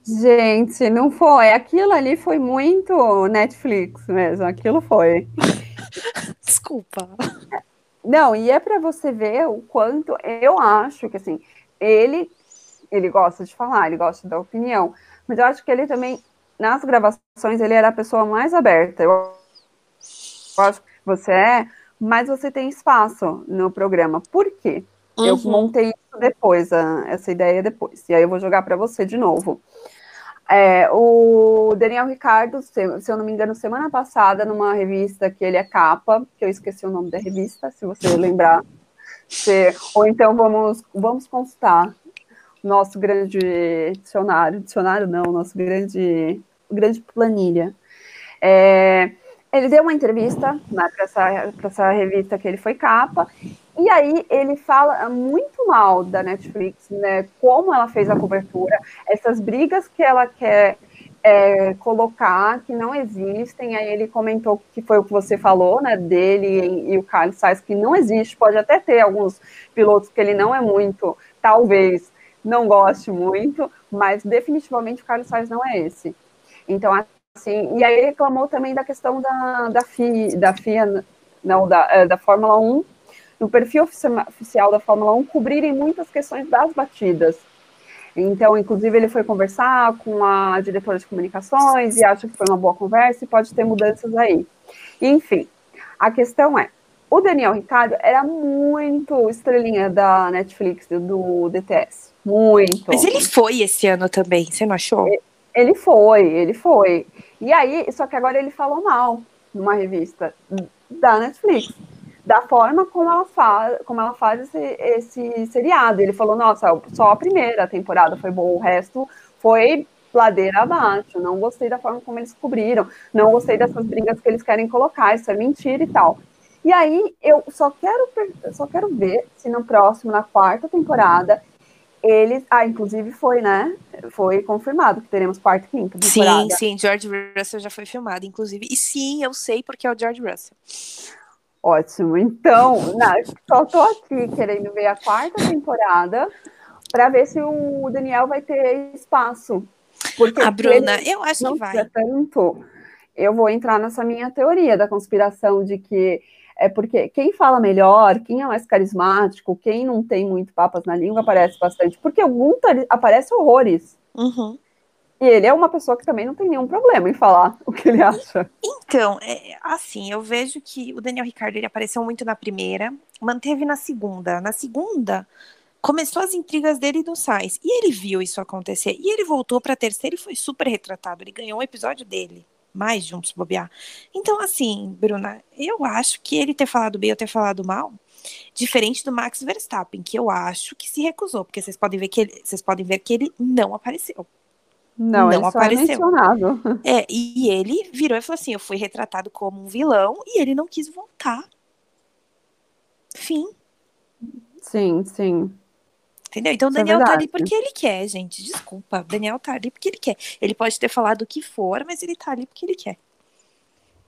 Gente, não foi. Aquilo ali foi muito Netflix mesmo. Aquilo foi. Desculpa. Não, e é para você ver o quanto eu acho que assim, ele ele gosta de falar, ele gosta da opinião, mas eu acho que ele também nas gravações ele era a pessoa mais aberta. Eu, acho que você é, mas você tem espaço no programa. Por quê? Uhum. Eu montei isso depois, essa ideia depois. E aí eu vou jogar para você de novo. É, o Daniel Ricardo, se, se, eu não me engano, semana passada, numa revista que ele é capa, que eu esqueci o nome da revista, se você lembrar. Se, ou então vamos, vamos consultar nosso grande dicionário, dicionário não, nosso grande, grande planilha. É, ele deu uma entrevista né, para essa, essa revista que ele foi capa, e aí ele fala muito mal da Netflix, né? Como ela fez a cobertura, essas brigas que ela quer é, colocar que não existem. Aí ele comentou que foi o que você falou, né? Dele e, e o Carlos Sainz, que não existe. Pode até ter alguns pilotos que ele não é muito, talvez não goste muito, mas definitivamente o Carlos Sainz não é esse. Então, assim, e aí ele reclamou também da questão da, da FIA, da FIA, não, da, é, da Fórmula 1 no perfil oficial da Fórmula 1 cobrirem muitas questões das batidas. Então, inclusive, ele foi conversar com a diretora de comunicações e acha que foi uma boa conversa e pode ter mudanças aí. Enfim, a questão é, o Daniel Ricardo era muito estrelinha da Netflix, do DTS. Muito. Mas ele foi esse ano também, você não achou? Ele foi, ele foi. E aí, só que agora ele falou mal numa revista da Netflix da forma como ela faz, como ela faz esse, esse seriado. Ele falou, nossa, só a primeira temporada foi boa, o resto foi ladeira abaixo, não gostei da forma como eles cobriram, não gostei dessas brigas que eles querem colocar, isso é mentira e tal. E aí eu só quero, só quero ver se no próximo, na quarta temporada, eles. Ah, inclusive foi, né? Foi confirmado que teremos quarta e quinta temporada. Sim, sim, George Russell já foi filmado, inclusive. E sim, eu sei porque é o George Russell. Ótimo. Então, não, só estou aqui querendo ver a quarta temporada para ver se o Daniel vai ter espaço Porque a Bruna, eu acho que vai. Tanto, eu vou entrar nessa minha teoria da conspiração de que é porque quem fala melhor, quem é mais carismático, quem não tem muito papas na língua aparece bastante. Porque o Gunther aparece horrores. Uhum. E ele é uma pessoa que também não tem nenhum problema em falar o que ele acha. Então, é, assim, eu vejo que o Daniel Ricardo ele apareceu muito na primeira, manteve na segunda. Na segunda, começou as intrigas dele no Sais. E ele viu isso acontecer. E ele voltou para a terceira e foi super retratado. Ele ganhou um episódio dele mais de um se bobear. Então, assim, Bruna, eu acho que ele ter falado bem ou ter falado mal, diferente do Max Verstappen, que eu acho que se recusou, porque vocês podem ver que ele, vocês podem ver que ele não apareceu. Não, não apareceu. É, é, e ele virou e falou assim: eu fui retratado como um vilão e ele não quis voltar. Fim. Sim, sim. Entendeu? Então o é Daniel é tá ali porque ele quer, gente. Desculpa. O Daniel tá ali porque ele quer. Ele pode ter falado o que for, mas ele tá ali porque ele quer.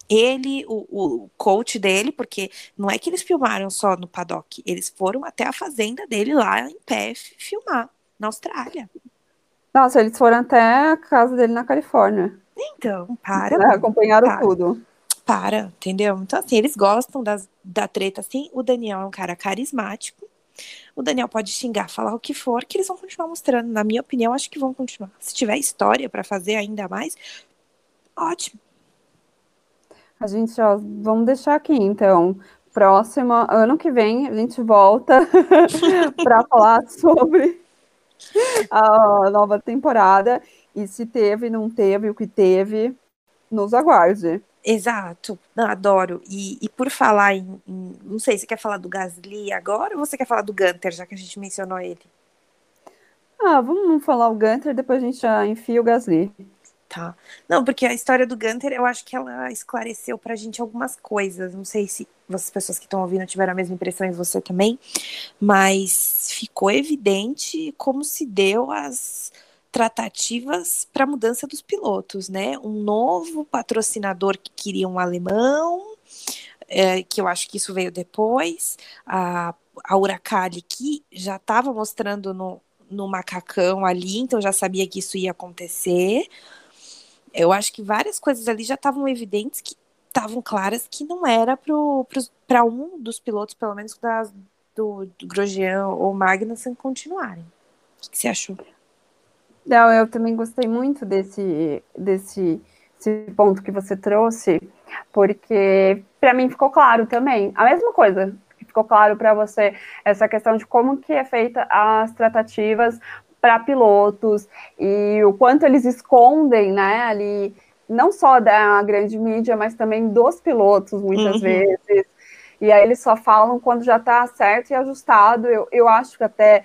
Ele, o, o coach dele, porque não é que eles filmaram só no paddock, eles foram até a fazenda dele lá em pé filmar, na Austrália. Nossa, eles foram até a casa dele na Califórnia. Então, para. É, acompanharam para. tudo. Para, entendeu? Então, assim, eles gostam das, da treta, assim. O Daniel é um cara carismático o Daniel pode xingar, falar o que for, que eles vão continuar mostrando. Na minha opinião, acho que vão continuar. Se tiver história para fazer ainda mais, ótimo. A gente, ó, vamos deixar aqui, então. Próximo, ano que vem, a gente volta para falar sobre a nova temporada. E se teve, não teve, o que teve, nos aguarde. Exato, não, adoro. E, e por falar em, em, Não sei, você quer falar do Gasly agora ou você quer falar do Gunter, já que a gente mencionou ele? Ah, vamos falar o Gunter, depois a gente já enfia o Gasly. Tá. Não, porque a história do Gunter, eu acho que ela esclareceu pra gente algumas coisas. Não sei se as pessoas que estão ouvindo tiveram a mesma impressão e você também, mas ficou evidente como se deu as tratativas para a mudança dos pilotos, né? Um novo patrocinador que queria um alemão, é, que eu acho que isso veio depois, a, a Uracali que já estava mostrando no, no macacão ali, então já sabia que isso ia acontecer. Eu acho que várias coisas ali já estavam evidentes que estavam claras que não era para um dos pilotos, pelo menos da, do, do Grosjean ou Magnussen, continuarem. O que você achou? Não, eu também gostei muito desse, desse, desse ponto que você trouxe, porque para mim ficou claro também. A mesma coisa que ficou claro para você, essa questão de como que é feita as tratativas para pilotos e o quanto eles escondem, né, ali, não só da grande mídia, mas também dos pilotos, muitas uhum. vezes. E aí eles só falam quando já está certo e ajustado. Eu, eu acho que até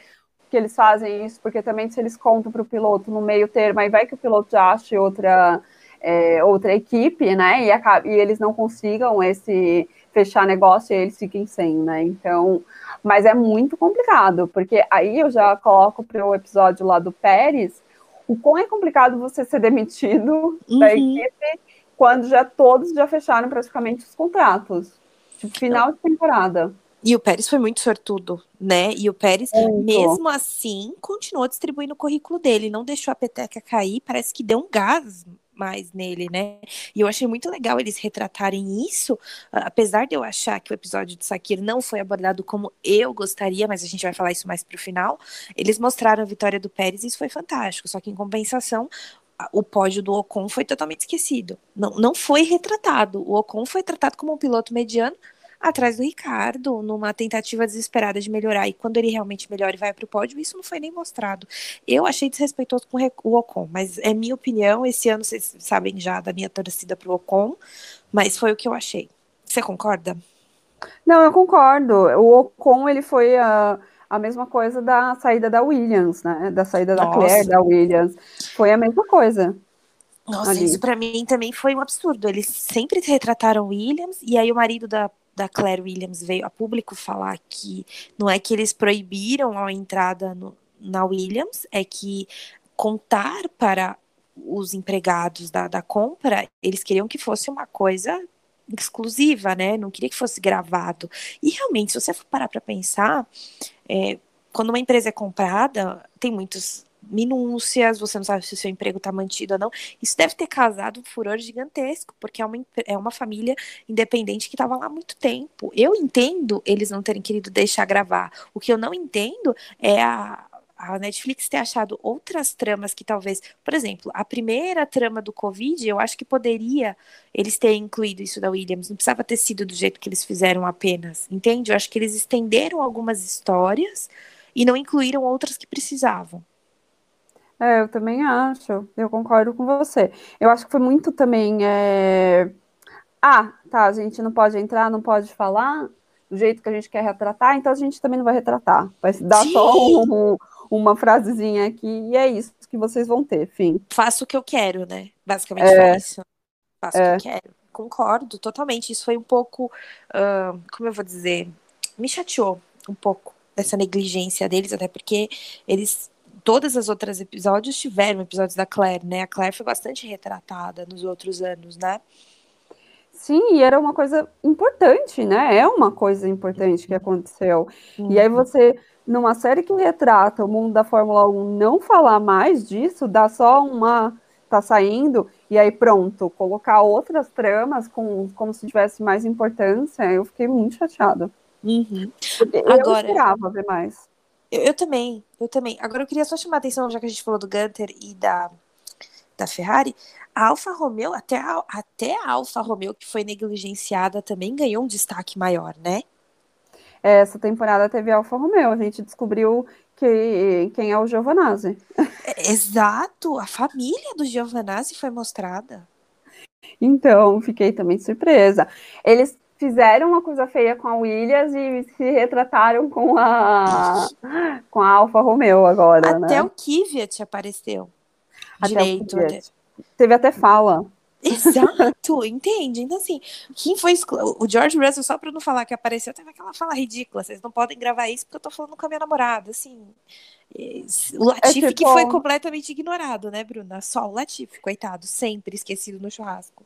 que eles fazem isso, porque também se eles contam para o piloto no meio termo, aí vai que o piloto já ache outra, é, outra equipe, né? E, acaba, e eles não consigam esse fechar negócio e eles fiquem sem, né? Então, mas é muito complicado, porque aí eu já coloco para o episódio lá do Pérez, o quão é complicado você ser demitido uhum. da equipe quando já todos já fecharam praticamente os contratos. Tipo, final de temporada. E o Pérez foi muito sortudo, né? E o Pérez, muito. mesmo assim, continuou distribuindo o currículo dele, não deixou a peteca cair, parece que deu um gás mais nele, né? E eu achei muito legal eles retratarem isso, apesar de eu achar que o episódio de Sakir não foi abordado como eu gostaria, mas a gente vai falar isso mais pro final. Eles mostraram a vitória do Pérez e isso foi fantástico, só que em compensação, o pódio do Ocon foi totalmente esquecido. Não, não foi retratado. O Ocon foi tratado como um piloto mediano, atrás do Ricardo, numa tentativa desesperada de melhorar. E quando ele realmente melhora e vai para o pódio, isso não foi nem mostrado. Eu achei desrespeitoso com o Ocon, mas é minha opinião. Esse ano vocês sabem já da minha torcida para o Ocon, mas foi o que eu achei. Você concorda? Não, eu concordo. O Ocon ele foi a, a mesma coisa da saída da Williams, né? Da saída Nossa. da Claire da Williams. Foi a mesma coisa. Nossa, ali. isso para mim também foi um absurdo. Eles sempre retrataram Williams e aí o marido da da Claire Williams veio a público falar que não é que eles proibiram a entrada no, na Williams, é que contar para os empregados da, da compra, eles queriam que fosse uma coisa exclusiva, né? Não queria que fosse gravado. E realmente, se você for parar para pensar, é, quando uma empresa é comprada, tem muitos minúcias, você não sabe se o seu emprego está mantido ou não. Isso deve ter causado um furor gigantesco, porque é uma, é uma família independente que estava lá há muito tempo. Eu entendo eles não terem querido deixar gravar. O que eu não entendo é a, a Netflix ter achado outras tramas que talvez, por exemplo, a primeira trama do Covid, eu acho que poderia eles terem incluído isso da Williams, não precisava ter sido do jeito que eles fizeram apenas, entende? Eu acho que eles estenderam algumas histórias e não incluíram outras que precisavam. É, eu também acho, eu concordo com você. Eu acho que foi muito também. É... Ah, tá, a gente não pode entrar, não pode falar do jeito que a gente quer retratar, então a gente também não vai retratar. Vai dar Sim. só um, uma frasezinha aqui e é isso que vocês vão ter, fim. Faço o que eu quero, né? Basicamente é, isso. Faço é. o que eu quero. Concordo totalmente. Isso foi um pouco, uh, como eu vou dizer, me chateou um pouco dessa negligência deles, até porque eles todas as outras episódios tiveram episódios da Claire, né? A Claire foi bastante retratada nos outros anos, né? Sim, e era uma coisa importante, né? É uma coisa importante que aconteceu. Uhum. E aí você numa série que retrata o mundo da Fórmula 1 não falar mais disso, dá só uma tá saindo e aí pronto, colocar outras tramas com, como se tivesse mais importância, eu fiquei muito chateada. Uhum. Eu Agora, esperava ver mais. Eu, eu, também, eu também. Agora eu queria só chamar a atenção, já que a gente falou do Gunter e da, da Ferrari, a Alfa Romeo, até a, até a Alfa Romeo, que foi negligenciada, também ganhou um destaque maior, né? essa temporada teve Alfa Romeo, a gente descobriu que, quem é o Giovanazzi. É, exato, a família do Giovanazzi foi mostrada. Então, fiquei também surpresa. Eles fizeram uma coisa feia com a Williams e se retrataram com a com a Alfa Romeo agora, Até né? o Kvyat apareceu. Até direito. Teve até fala. Exato, entende? Então, assim, quem foi exclu... O George Russell, só pra não falar que apareceu, teve aquela fala ridícula. Vocês não podem gravar isso porque eu tô falando com a minha namorada, assim. O Latifi é tipo... que foi completamente ignorado, né, Bruna? Só o Latifi, coitado, sempre esquecido no churrasco.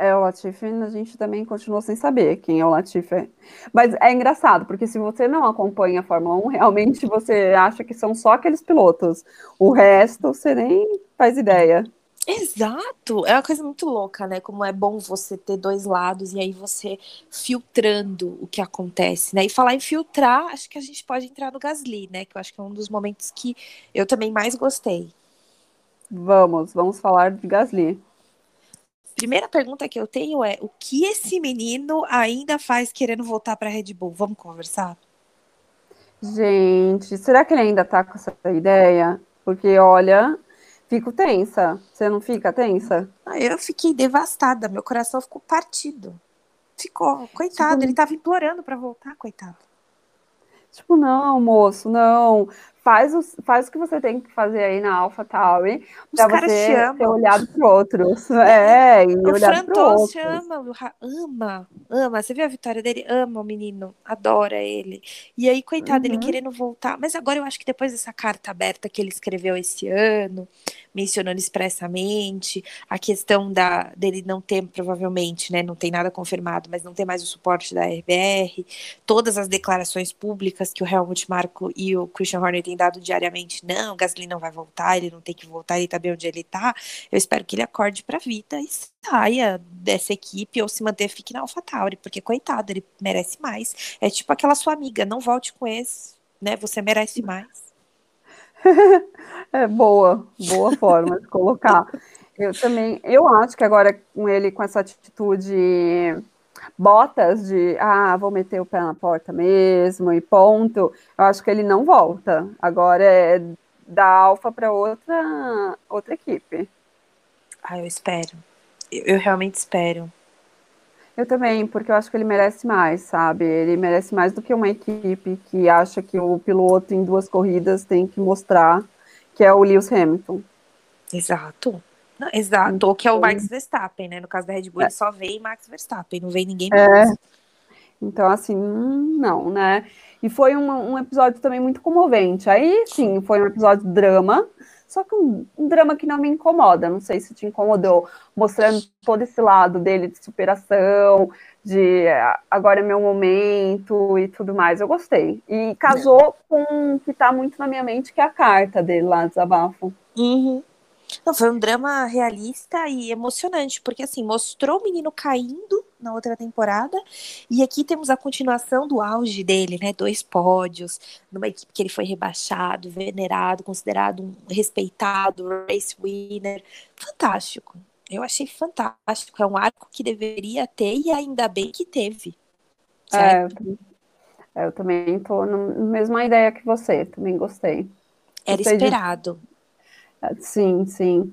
É, o Latifi, a gente também continuou sem saber quem é o Latifi. Mas é engraçado, porque se você não acompanha a Fórmula 1, realmente você acha que são só aqueles pilotos. O resto, você nem faz ideia. Exato, é uma coisa muito louca, né? Como é bom você ter dois lados e aí você filtrando o que acontece, né? E falar em filtrar, acho que a gente pode entrar no Gasly, né? Que eu acho que é um dos momentos que eu também mais gostei. Vamos, vamos falar de Gasly. Primeira pergunta que eu tenho é: o que esse menino ainda faz querendo voltar para Red Bull? Vamos conversar? Gente, será que ele ainda tá com essa ideia? Porque olha, Fico tensa. Você não fica tensa? Ah, eu fiquei devastada. Meu coração ficou partido. Ficou. Coitado, tipo... ele tava implorando para voltar, coitado. Tipo, não, moço, não faz, o faz o que você tem que fazer aí na AlphaTauri para você ser olhado por outros. É, e o olhado por outros. ama, ama, ama. Você viu a vitória dele? Ama o menino, adora ele. E aí, coitado, uhum. ele querendo voltar. Mas agora eu acho que depois dessa carta aberta que ele escreveu esse ano, mencionando expressamente a questão da, dele não ter, provavelmente, né, não tem nada confirmado, mas não ter mais o suporte da RBR, todas as declarações públicas que o Helmut Marko e o Christian Horner têm dado diariamente, não, Gasly não vai voltar, ele não tem que voltar, ele tá bem onde ele tá, eu espero que ele acorde pra vida e saia dessa equipe ou se manter, fique na AlphaTauri, porque coitado, ele merece mais. É tipo aquela sua amiga, não volte com esse, né, você merece mais. é boa, boa forma de colocar. Eu também, eu acho que agora com ele com essa atitude botas de ah, vou meter o pé na porta mesmo e ponto. Eu acho que ele não volta. Agora é da Alfa para outra outra equipe. Ah, eu espero. Eu, eu, realmente espero. Eu também, porque eu acho que ele merece mais, sabe? Ele merece mais do que uma equipe que acha que o piloto em duas corridas tem que mostrar que é o Lewis Hamilton. Exato. Não, exato, ou que é o Max Verstappen, né? No caso da Red Bull, é. ele só vem Max Verstappen, não vem ninguém mais. É. Então, assim, não, né? E foi um, um, episódio também muito comovente. Aí, sim, foi um episódio drama, só que um, um, drama que não me incomoda. Não sei se te incomodou, mostrando todo esse lado dele de superação, de agora é meu momento e tudo mais. Eu gostei. E casou com o que está muito na minha mente, que é a carta dele lá, desabafo. Uhum. Não, foi um drama realista e emocionante, porque assim, mostrou o menino caindo na outra temporada, e aqui temos a continuação do auge dele, né? Dois pódios, numa equipe que ele foi rebaixado, venerado, considerado um respeitado, race winner. Fantástico. Eu achei fantástico. É um arco que deveria ter e ainda bem que teve. Certo? É, eu também tô na mesma ideia que você, também gostei. Era gostei esperado. Sim, sim.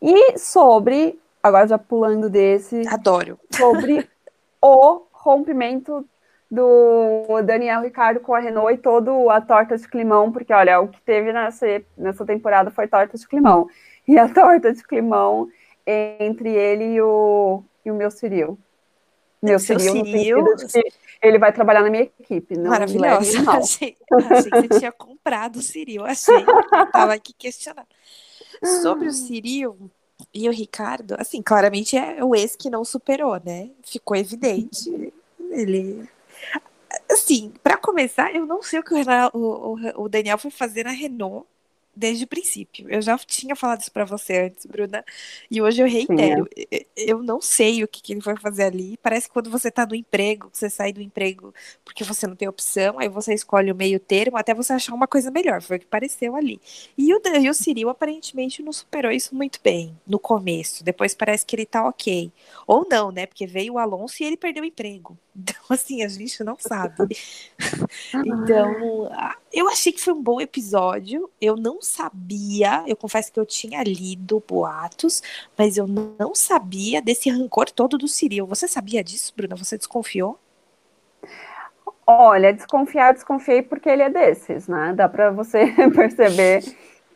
E sobre agora já pulando desse. Adoro. Sobre o rompimento do Daniel Ricardo com a Renault e todo a torta de climão, porque olha, o que teve nessa, nessa temporada foi torta de climão. E a torta de climão entre ele e o, e o meu Ciril. Meu Ciril, Ciril... ele vai trabalhar na minha equipe. Não Maravilhosa. Achei, achei que você tinha comprado o Ciril, achei. Estava aqui questionando. Sobre o Ciril, e o Ricardo, assim, claramente é o ex que não superou, né? Ficou evidente. Ele. Assim, para começar, eu não sei o que o, o, o Daniel foi fazer na Renault desde o princípio. Eu já tinha falado isso para você antes, Bruna, e hoje eu reitero. Sim, é. Eu não sei o que, que, ele foi fazer ali. Parece que quando você tá no emprego, você sai do emprego porque você não tem opção, aí você escolhe o meio termo até você achar uma coisa melhor. Foi o que pareceu ali. E o, e o Ciril aparentemente não superou isso muito bem no começo. Depois parece que ele tá ok. Ou não, né? Porque veio o Alonso e ele perdeu o emprego. Então, assim, a gente não sabe. então, eu achei que foi um bom episódio. Eu não sabia, eu confesso que eu tinha lido boatos, mas eu não sabia desse rancor todo do Ciril. Você sabia disso, Bruna? Você desconfiou? Olha, desconfiar, desconfiei porque ele é desses, né? Dá para você perceber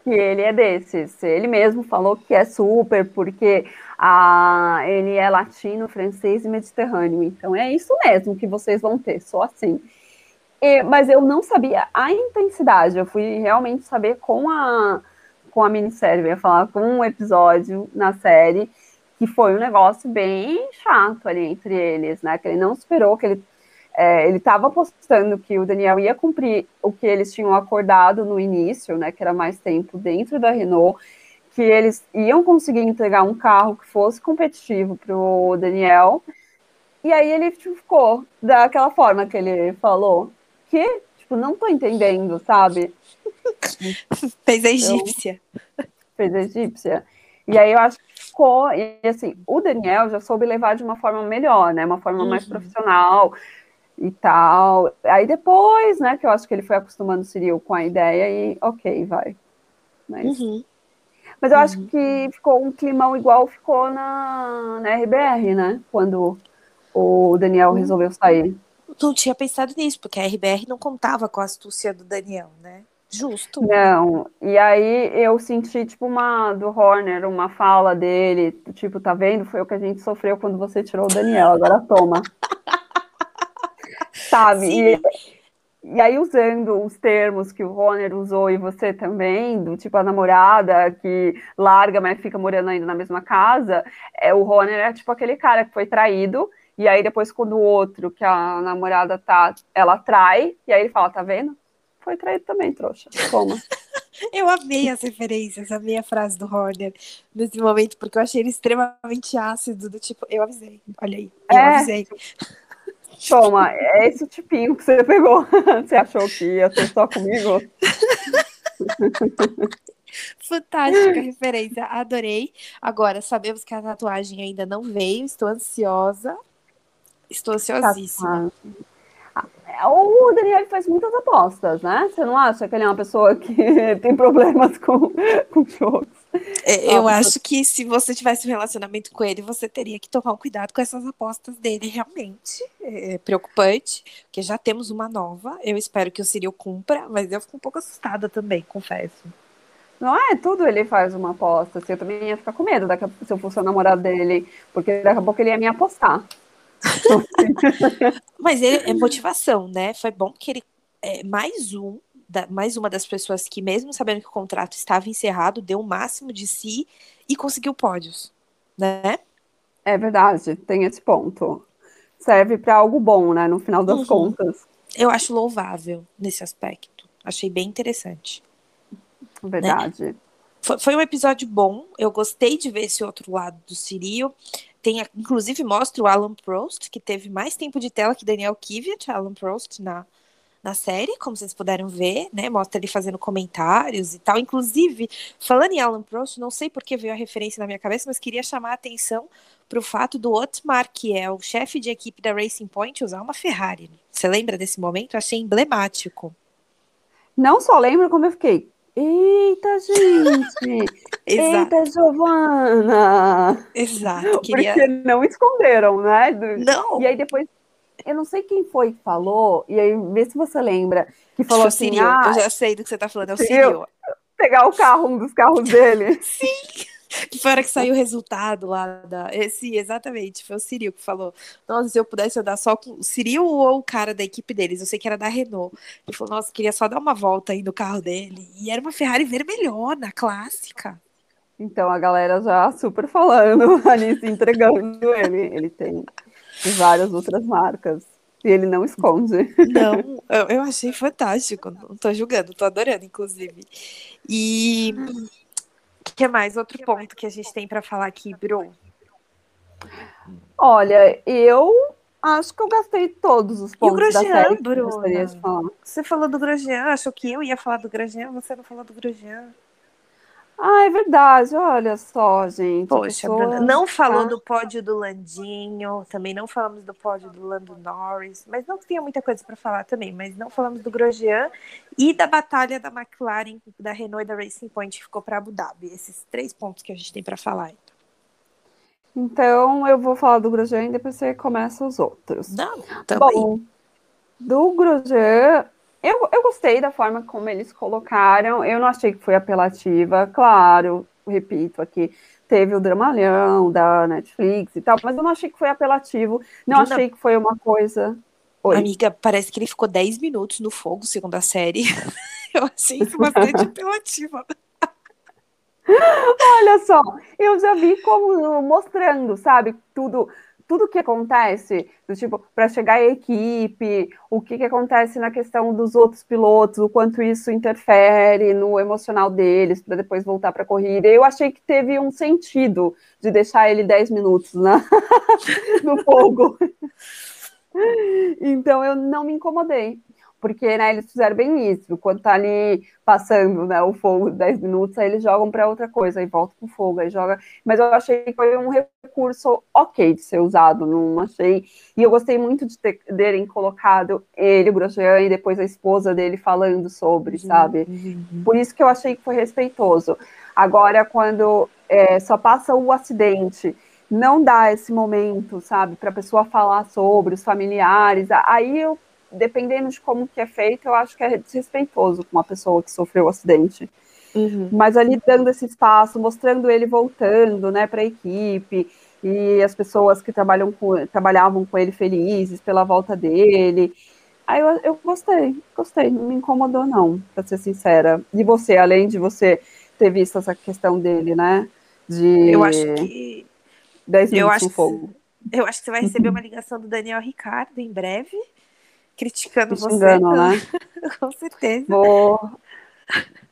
que ele é desses. Ele mesmo falou que é super, porque ah, ele é latino, francês e mediterrâneo. Então é isso mesmo que vocês vão ter, só assim. E, mas eu não sabia a intensidade, eu fui realmente saber com a, com a minissérie, eu ia falar com um episódio na série, que foi um negócio bem chato ali entre eles, né? Que ele não esperou, que ele é, ele estava apostando que o Daniel ia cumprir o que eles tinham acordado no início, né? Que era mais tempo dentro da Renault, que eles iam conseguir entregar um carro que fosse competitivo para o Daniel. E aí ele ficou daquela forma que ele falou que, tipo, não tô entendendo, sabe? Fez a egípcia. Eu, fez a egípcia. E aí eu acho que ficou, e assim, o Daniel já soube levar de uma forma melhor, né? Uma forma uhum. mais profissional e tal. Aí depois, né, que eu acho que ele foi acostumando o Ciril com a ideia e ok, vai. Mas, uhum. mas eu uhum. acho que ficou um climão igual ficou na, na RBR, né? Quando o Daniel uhum. resolveu sair não tinha pensado nisso, porque a RBR não contava com a astúcia do Daniel, né? Justo. Não, e aí eu senti, tipo, uma do Horner, uma fala dele, tipo, tá vendo? Foi o que a gente sofreu quando você tirou o Daniel, agora toma. Sabe? E, e, aí, usando os termos que o Horner usou e você também, do tipo a namorada que larga, mas fica morando ainda na mesma casa, é, o Horner é tipo aquele cara que foi traído e aí depois quando o outro, que a namorada tá, ela trai, e aí ele fala, tá vendo? Foi traído também, trouxa. Toma. eu amei as referências, amei a frase do Horner nesse momento, porque eu achei ele extremamente ácido, do tipo, eu avisei, olha aí, eu é. avisei. Toma, é esse o tipinho que você pegou. Você achou que ia ser só comigo? Fantástica referência, adorei. Agora, sabemos que a tatuagem ainda não veio, estou ansiosa. Estou ansiosíssima. Tá, tá. O Daniel faz muitas apostas, né? Você não acha que ele é uma pessoa que tem problemas com, com jogos? É, eu acho que se você tivesse um relacionamento com ele, você teria que tomar um cuidado com essas apostas dele, realmente. É preocupante, porque já temos uma nova. Eu espero que o Ciril cumpra, mas eu fico um pouco assustada também, confesso. Não é tudo ele faz uma aposta. Assim, eu também ia ficar com medo daqui a, se eu fosse o namorado dele, porque daqui a pouco ele ia me apostar. Mas ele, é motivação, né? Foi bom que ele é mais um, da, mais uma das pessoas que, mesmo sabendo que o contrato estava encerrado, deu o máximo de si e conseguiu pódios, né? É verdade, tem esse ponto. Serve para algo bom, né? No final das uhum. contas. Eu acho louvável nesse aspecto. Achei bem interessante. Verdade. Né? Foi, foi, um episódio bom. Eu gostei de ver esse outro lado do Sirio. Tem, inclusive, mostra o Alan Prost, que teve mais tempo de tela que Daniel Kiviat, Alan Prost, na, na série, como vocês puderam ver, né? Mostra ele fazendo comentários e tal. Inclusive, falando em Alan Prost, não sei por que veio a referência na minha cabeça, mas queria chamar a atenção para o fato do Otmar, que é o chefe de equipe da Racing Point, usar uma Ferrari. Você lembra desse momento? achei emblemático. Não só lembro como eu fiquei. Eita, gente! Eita, Giovana! Exato. Queria... Porque não esconderam, né? Não. E aí depois eu não sei quem foi que falou, e aí vê se você lembra, que falou assim, ah, eu já sei do que você tá falando, é o Cyril. Pegar o carro, um dos carros dele. Sim! Que foi a hora que saiu o resultado lá da. Esse, exatamente, foi o Cyril que falou. Nossa, se eu pudesse andar só com o Cyril ou o cara da equipe deles, eu sei que era da Renault. Ele falou, nossa, queria só dar uma volta aí no carro dele. E era uma Ferrari vermelhona, clássica. Então a galera já super falando ali, se entregando ele. Ele tem várias outras marcas. E ele não esconde. Não, eu, eu achei fantástico. Não tô julgando, tô adorando, inclusive. E o que mais? Outro ponto que a gente tem para falar aqui, Bro? Olha, eu acho que eu gastei todos os pontos Grosjean, da série. Bruna? Você falou do Grosjean, achou que eu ia falar do Grosjean, você não falou do Grosjean. Ah, é verdade, olha só, gente. Poxa, pessoa... Bruna, não falou do pódio do Landinho, também não falamos do pódio do Lando Norris, mas não tinha muita coisa para falar também, mas não falamos do Grosjean e da batalha da McLaren, da Renault e da Racing Point que ficou para Abu Dhabi. Esses três pontos que a gente tem para falar. Então. então, eu vou falar do Grosjean e depois você começa os outros. Não, também. Bom, do Grosjean, eu, eu gostei da forma como eles colocaram. Eu não achei que foi apelativa. Claro, repito aqui, teve o dramalhão da Netflix e tal, mas eu não achei que foi apelativo. Não achei que foi uma coisa. Oi. Amiga, parece que ele ficou 10 minutos no fogo, segundo a série. Eu achei isso bastante apelativa. Olha só, eu já vi como mostrando, sabe, tudo tudo que acontece, do tipo, para chegar à equipe, o que, que acontece na questão dos outros pilotos, o quanto isso interfere no emocional deles, para depois voltar para a corrida. Eu achei que teve um sentido de deixar ele 10 minutos né? no fogo. então eu não me incomodei porque né, eles fizeram bem isso. Quando tá ali passando né, o fogo 10 minutos, aí eles jogam para outra coisa, aí volta pro fogo, aí joga. Mas eu achei que foi um recurso ok de ser usado, não achei. E eu gostei muito de ter, terem colocado ele, o Grosjean, e depois a esposa dele falando sobre, uhum, sabe? Uhum. Por isso que eu achei que foi respeitoso. Agora, quando é, só passa o acidente não dá esse momento, sabe, para a pessoa falar sobre os familiares. Aí eu dependendo de como que é feito, eu acho que é desrespeitoso com uma pessoa que sofreu o um acidente. Uhum. Mas ali dando esse espaço, mostrando ele voltando, né, para a equipe e as pessoas que trabalham com, trabalhavam com ele felizes pela volta dele. Aí eu, eu gostei, gostei, não me incomodou não, para ser sincera. E você, além de você ter visto essa questão dele, né, de eu acho que 10 minutos eu acho, no fogo. Eu acho que você vai receber uma ligação do Daniel Ricardo em breve criticando você. Engano, né? Com certeza. Vou,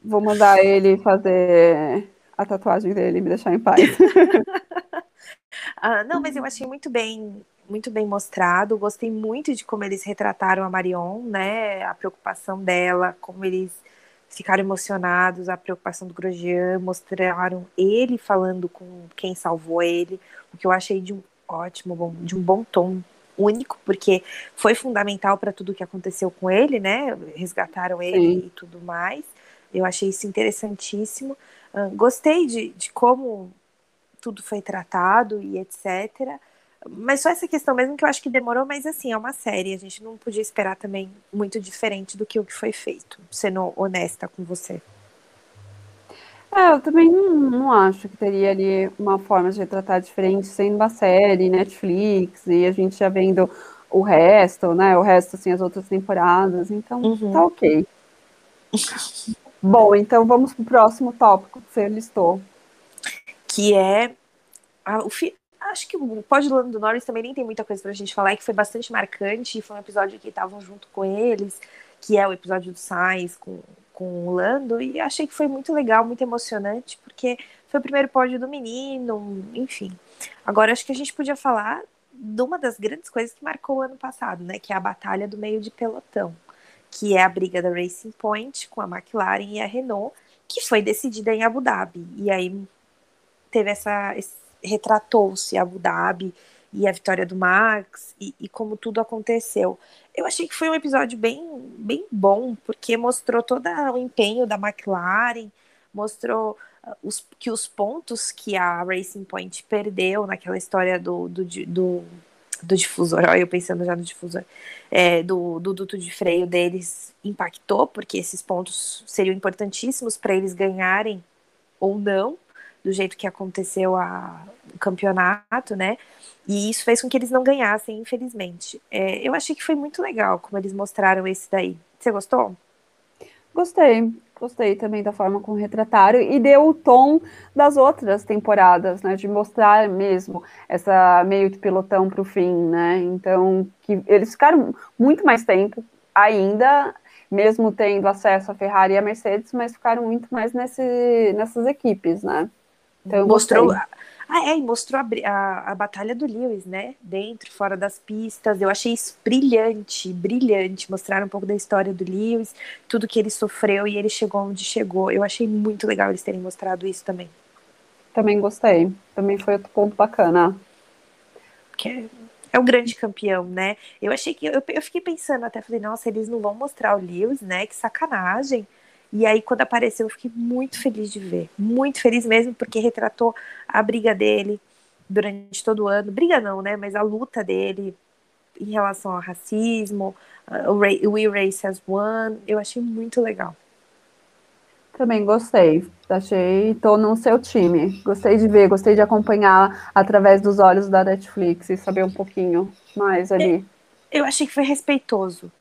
vou mandar ele fazer a tatuagem dele e me deixar em paz. ah, não, mas eu achei muito bem, muito bem mostrado. Gostei muito de como eles retrataram a Marion, né? A preocupação dela, como eles ficaram emocionados, a preocupação do Grosjean, mostraram ele falando com quem salvou ele, o que eu achei de um ótimo, de um bom tom único, porque foi fundamental para tudo que aconteceu com ele, né? Resgataram ele Sim. e tudo mais. Eu achei isso interessantíssimo. Uh, gostei de, de como tudo foi tratado e etc. Mas só essa questão mesmo que eu acho que demorou, mas assim, é uma série, a gente não podia esperar também muito diferente do que o que foi feito, sendo honesta com você. É, eu também não, não acho que teria ali uma forma de retratar diferente, sendo uma série, Netflix, e a gente já vendo o resto, né? O resto, assim, as outras temporadas, então uhum. tá ok. Bom, então vamos pro próximo tópico que você listou. Que é a, o fi, acho que o do Lando Norris também nem tem muita coisa pra gente falar, é que foi bastante marcante, foi um episódio que estavam junto com eles, que é o episódio do Sainz com, com o Lando, e achei que foi muito legal, muito emocionante, porque foi o primeiro pódio do menino, enfim. Agora, acho que a gente podia falar de uma das grandes coisas que marcou o ano passado, né, que é a batalha do meio de pelotão, que é a briga da Racing Point com a McLaren e a Renault, que foi decidida em Abu Dhabi. E aí teve essa. retratou-se Abu Dhabi e a vitória do Max e, e, como tudo aconteceu. Eu achei que foi um episódio bem, bem bom, porque mostrou todo o empenho da McLaren, mostrou uh, os, que os pontos que a Racing Point perdeu naquela história do, do, do, do difusor, olha eu pensando já no difusor, é, do, do duto de freio deles impactou, porque esses pontos seriam importantíssimos para eles ganharem ou não do jeito que aconteceu a, o campeonato, né? E isso fez com que eles não ganhassem, infelizmente. É, eu achei que foi muito legal como eles mostraram esse daí. Você gostou? Gostei, gostei também da forma como retrataram e deu o tom das outras temporadas, né? De mostrar mesmo essa meio de pelotão para o fim, né? Então, que eles ficaram muito mais tempo ainda mesmo tendo acesso à Ferrari e à Mercedes, mas ficaram muito mais nesse, nessas equipes, né? Então, mostrou. Ah, é, e mostrou a, a, a, batalha do Lewis, né? Dentro, fora das pistas. Eu achei isso brilhante, brilhante. Mostraram um pouco da história do Lewis, tudo que ele sofreu e ele chegou onde chegou. Eu achei muito legal eles terem mostrado isso também. Também gostei. Também foi outro ponto bacana. Que é, é o grande campeão, né? Eu achei que. Eu, eu fiquei pensando até, falei, nossa, eles não vão mostrar o Lewis, né? Que sacanagem. E aí, quando apareceu, eu fiquei muito feliz de ver. Muito feliz mesmo, porque retratou a briga dele durante todo o ano. Briga não, né? Mas a luta dele em relação ao racismo, uh, o We Race Has Won. Eu achei muito legal. Também gostei. Achei, tô no seu time. Gostei de ver, gostei de acompanhar através dos olhos da Netflix e saber um pouquinho mais ali. Eu achei que foi respeitoso.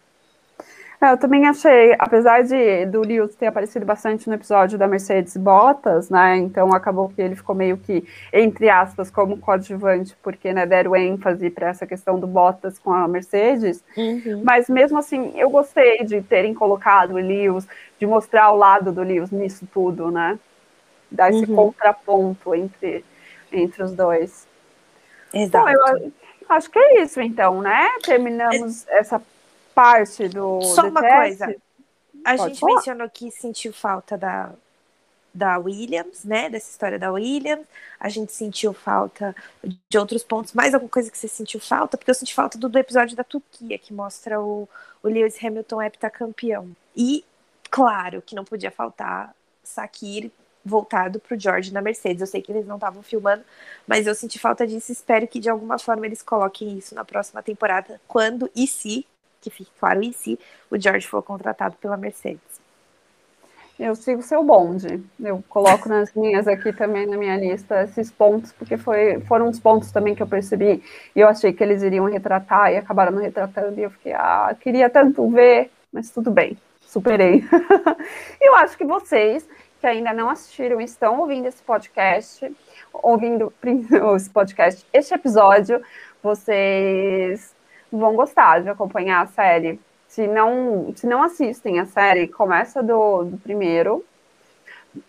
É, eu também achei, apesar de do Lewis ter aparecido bastante no episódio da Mercedes Bottas, né? Então acabou que ele ficou meio que, entre aspas, como coadjuvante, porque né, deram ênfase para essa questão do Bottas com a Mercedes. Uhum. Mas mesmo assim, eu gostei de terem colocado o Lewis, de mostrar o lado do Lewis nisso tudo, né? Dar esse uhum. contraponto entre, entre os dois. Exato. Então, eu acho que é isso, então, né? Terminamos é... essa parte do. Só uma coisa. A Pode gente falar? mencionou que sentiu falta da, da Williams, né? Dessa história da Williams. A gente sentiu falta de outros pontos. Mais alguma coisa que você sentiu falta? Porque eu senti falta do, do episódio da Turquia, que mostra o, o Lewis Hamilton heptacampeão. E, claro, que não podia faltar Sakir voltado para o George na Mercedes. Eu sei que eles não estavam filmando, mas eu senti falta disso. Espero que de alguma forma eles coloquem isso na próxima temporada, quando e se que fique claro, e se o George for contratado pela Mercedes. Eu sigo seu bonde. Eu coloco nas minhas aqui também na minha lista esses pontos, porque foi, foram os pontos também que eu percebi e eu achei que eles iriam retratar e acabaram não retratando. E eu fiquei, ah, queria tanto ver, mas tudo bem, superei. eu acho que vocês que ainda não assistiram estão ouvindo esse podcast, ouvindo esse podcast, este episódio, vocês vão gostar de acompanhar a série. Se não, se não assistem a série, começa do, do primeiro.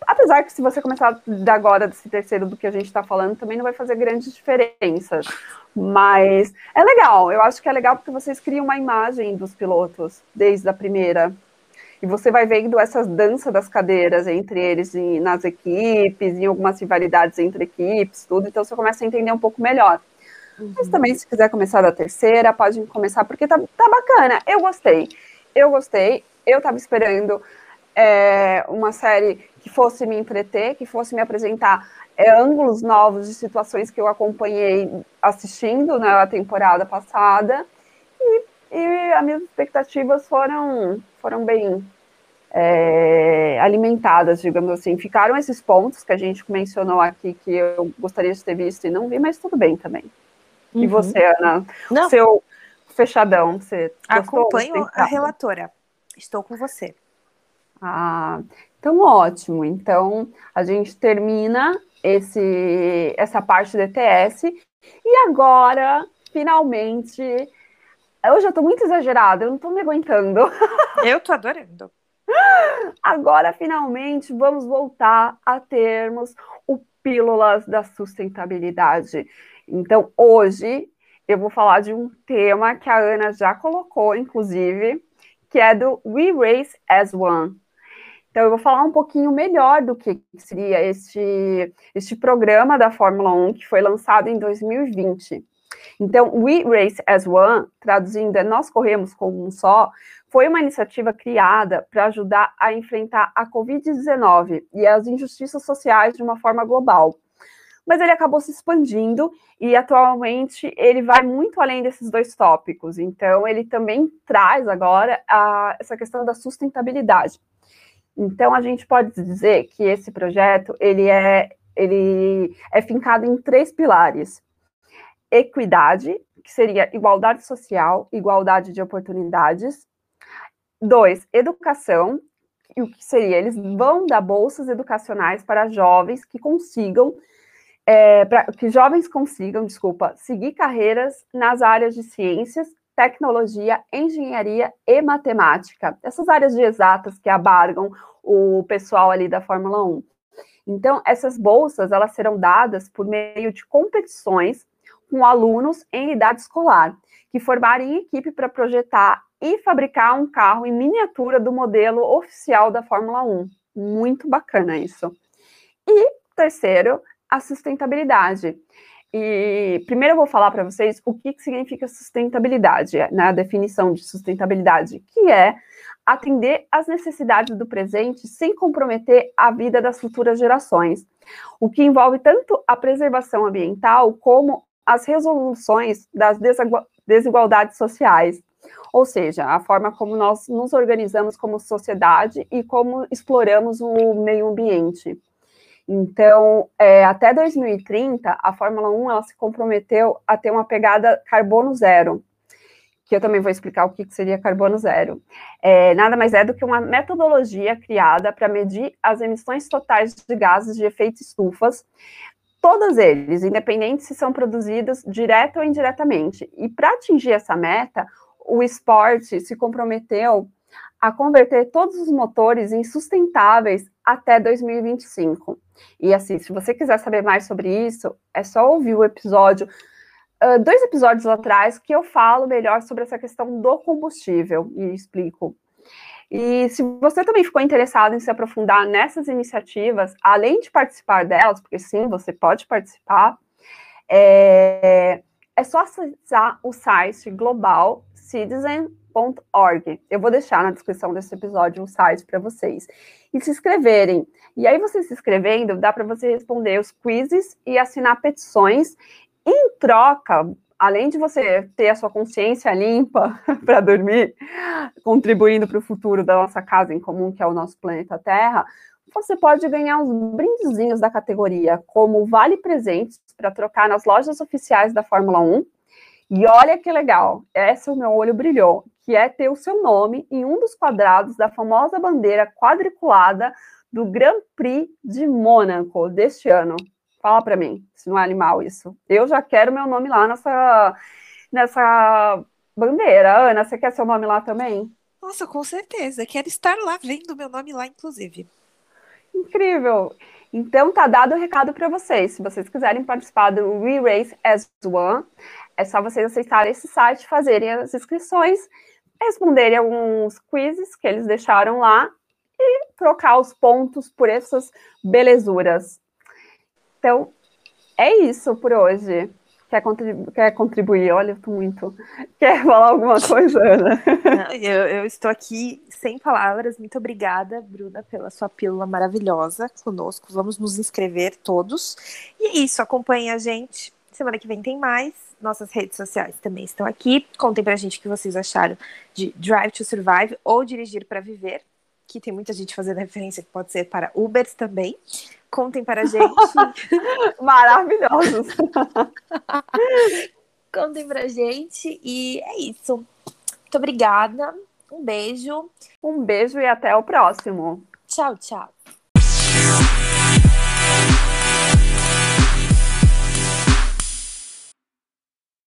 Apesar que se você começar da agora, desse terceiro do que a gente está falando, também não vai fazer grandes diferenças. Mas é legal, eu acho que é legal porque vocês criam uma imagem dos pilotos desde a primeira. E você vai vendo essas danças das cadeiras entre eles em, nas equipes, em algumas rivalidades entre equipes, tudo. Então você começa a entender um pouco melhor. Uhum. Mas também, se quiser começar da terceira, pode começar, porque tá, tá bacana. Eu gostei. Eu gostei. Eu tava esperando é, uma série que fosse me entreter, que fosse me apresentar é, ângulos novos de situações que eu acompanhei assistindo na né, temporada passada. E, e as minhas expectativas foram, foram bem é, alimentadas, digamos assim. Ficaram esses pontos que a gente mencionou aqui que eu gostaria de ter visto e não vi, mas tudo bem também. Uhum. E você, Ana? Não. Seu fechadão, você Acompanho a relatora. Estou com você. Ah, então ótimo. Então a gente termina esse, essa parte do ETS E agora, finalmente, eu já tô muito exagerada, eu não tô me aguentando. Eu tô adorando. Agora, finalmente, vamos voltar a termos o Pílulas da Sustentabilidade. Então, hoje, eu vou falar de um tema que a Ana já colocou, inclusive, que é do We Race as One. Então, eu vou falar um pouquinho melhor do que seria este, este programa da Fórmula 1, que foi lançado em 2020. Então, We Race as One, traduzindo, é Nós Corremos como um só, foi uma iniciativa criada para ajudar a enfrentar a Covid-19 e as injustiças sociais de uma forma global. Mas ele acabou se expandindo e atualmente ele vai muito além desses dois tópicos. Então, ele também traz agora a, essa questão da sustentabilidade. Então, a gente pode dizer que esse projeto ele é, ele é fincado em três pilares: equidade, que seria igualdade social, igualdade de oportunidades. Dois, educação, e o que seria? Eles vão dar bolsas educacionais para jovens que consigam, é, para que jovens consigam, desculpa, seguir carreiras nas áreas de ciências, tecnologia, engenharia e matemática. Essas áreas de exatas que abarcam o pessoal ali da Fórmula 1. Então, essas bolsas, elas serão dadas por meio de competições com alunos em idade escolar, que formarem equipe para projetar e fabricar um carro em miniatura do modelo oficial da Fórmula 1. Muito bacana isso. E terceiro, a sustentabilidade. E primeiro eu vou falar para vocês o que, que significa sustentabilidade, né, a definição de sustentabilidade, que é atender às necessidades do presente sem comprometer a vida das futuras gerações, o que envolve tanto a preservação ambiental como as resoluções das desigualdades sociais, ou seja, a forma como nós nos organizamos como sociedade e como exploramos o meio ambiente. Então, é, até 2030, a Fórmula 1 ela se comprometeu a ter uma pegada carbono zero, que eu também vou explicar o que seria carbono zero. É, nada mais é do que uma metodologia criada para medir as emissões totais de gases de efeito estufas, todos eles, independente se são produzidos direto ou indiretamente. E para atingir essa meta, o esporte se comprometeu a converter todos os motores em sustentáveis até 2025. E assim, se você quiser saber mais sobre isso, é só ouvir o episódio, uh, dois episódios atrás, que eu falo melhor sobre essa questão do combustível e explico. E se você também ficou interessado em se aprofundar nessas iniciativas, além de participar delas, porque sim, você pode participar, é, é só acessar o site global citizen org. Eu vou deixar na descrição desse episódio um site para vocês. E se inscreverem. E aí, você se inscrevendo, dá para você responder os quizzes e assinar petições. Em troca, além de você ter a sua consciência limpa para dormir, contribuindo para o futuro da nossa casa em comum, que é o nosso planeta Terra, você pode ganhar uns brindezinhos da categoria, como vale presentes para trocar nas lojas oficiais da Fórmula 1. E olha que legal, esse o meu olho brilhou que é ter o seu nome em um dos quadrados da famosa bandeira quadriculada do Grand Prix de Mônaco deste ano. Fala para mim, se não é animal isso. Eu já quero meu nome lá nessa, nessa bandeira. Ana, você quer seu nome lá também? Nossa, com certeza. Quero estar lá vendo meu nome lá, inclusive. Incrível. Então tá dado o recado para vocês. Se vocês quiserem participar do We Race as One, é só vocês acessarem esse site, fazerem as inscrições responderem alguns quizzes que eles deixaram lá e trocar os pontos por essas belezuras. Então, é isso por hoje. Quer, contribu quer contribuir? Olha, eu tô muito. Quer falar alguma coisa, Ana? eu, eu, estou aqui sem palavras. Muito obrigada, Bruna, pela sua pílula maravilhosa conosco. Vamos nos inscrever todos. E é isso, acompanhe a gente. Semana que vem tem mais nossas redes sociais também estão aqui. Contem pra gente o que vocês acharam de Drive to Survive ou Dirigir para Viver, que tem muita gente fazendo referência que pode ser para Ubers também. Contem para a gente. Maravilhosos. Contem pra gente e é isso. Muito obrigada. Um beijo. Um beijo e até o próximo. Tchau, tchau.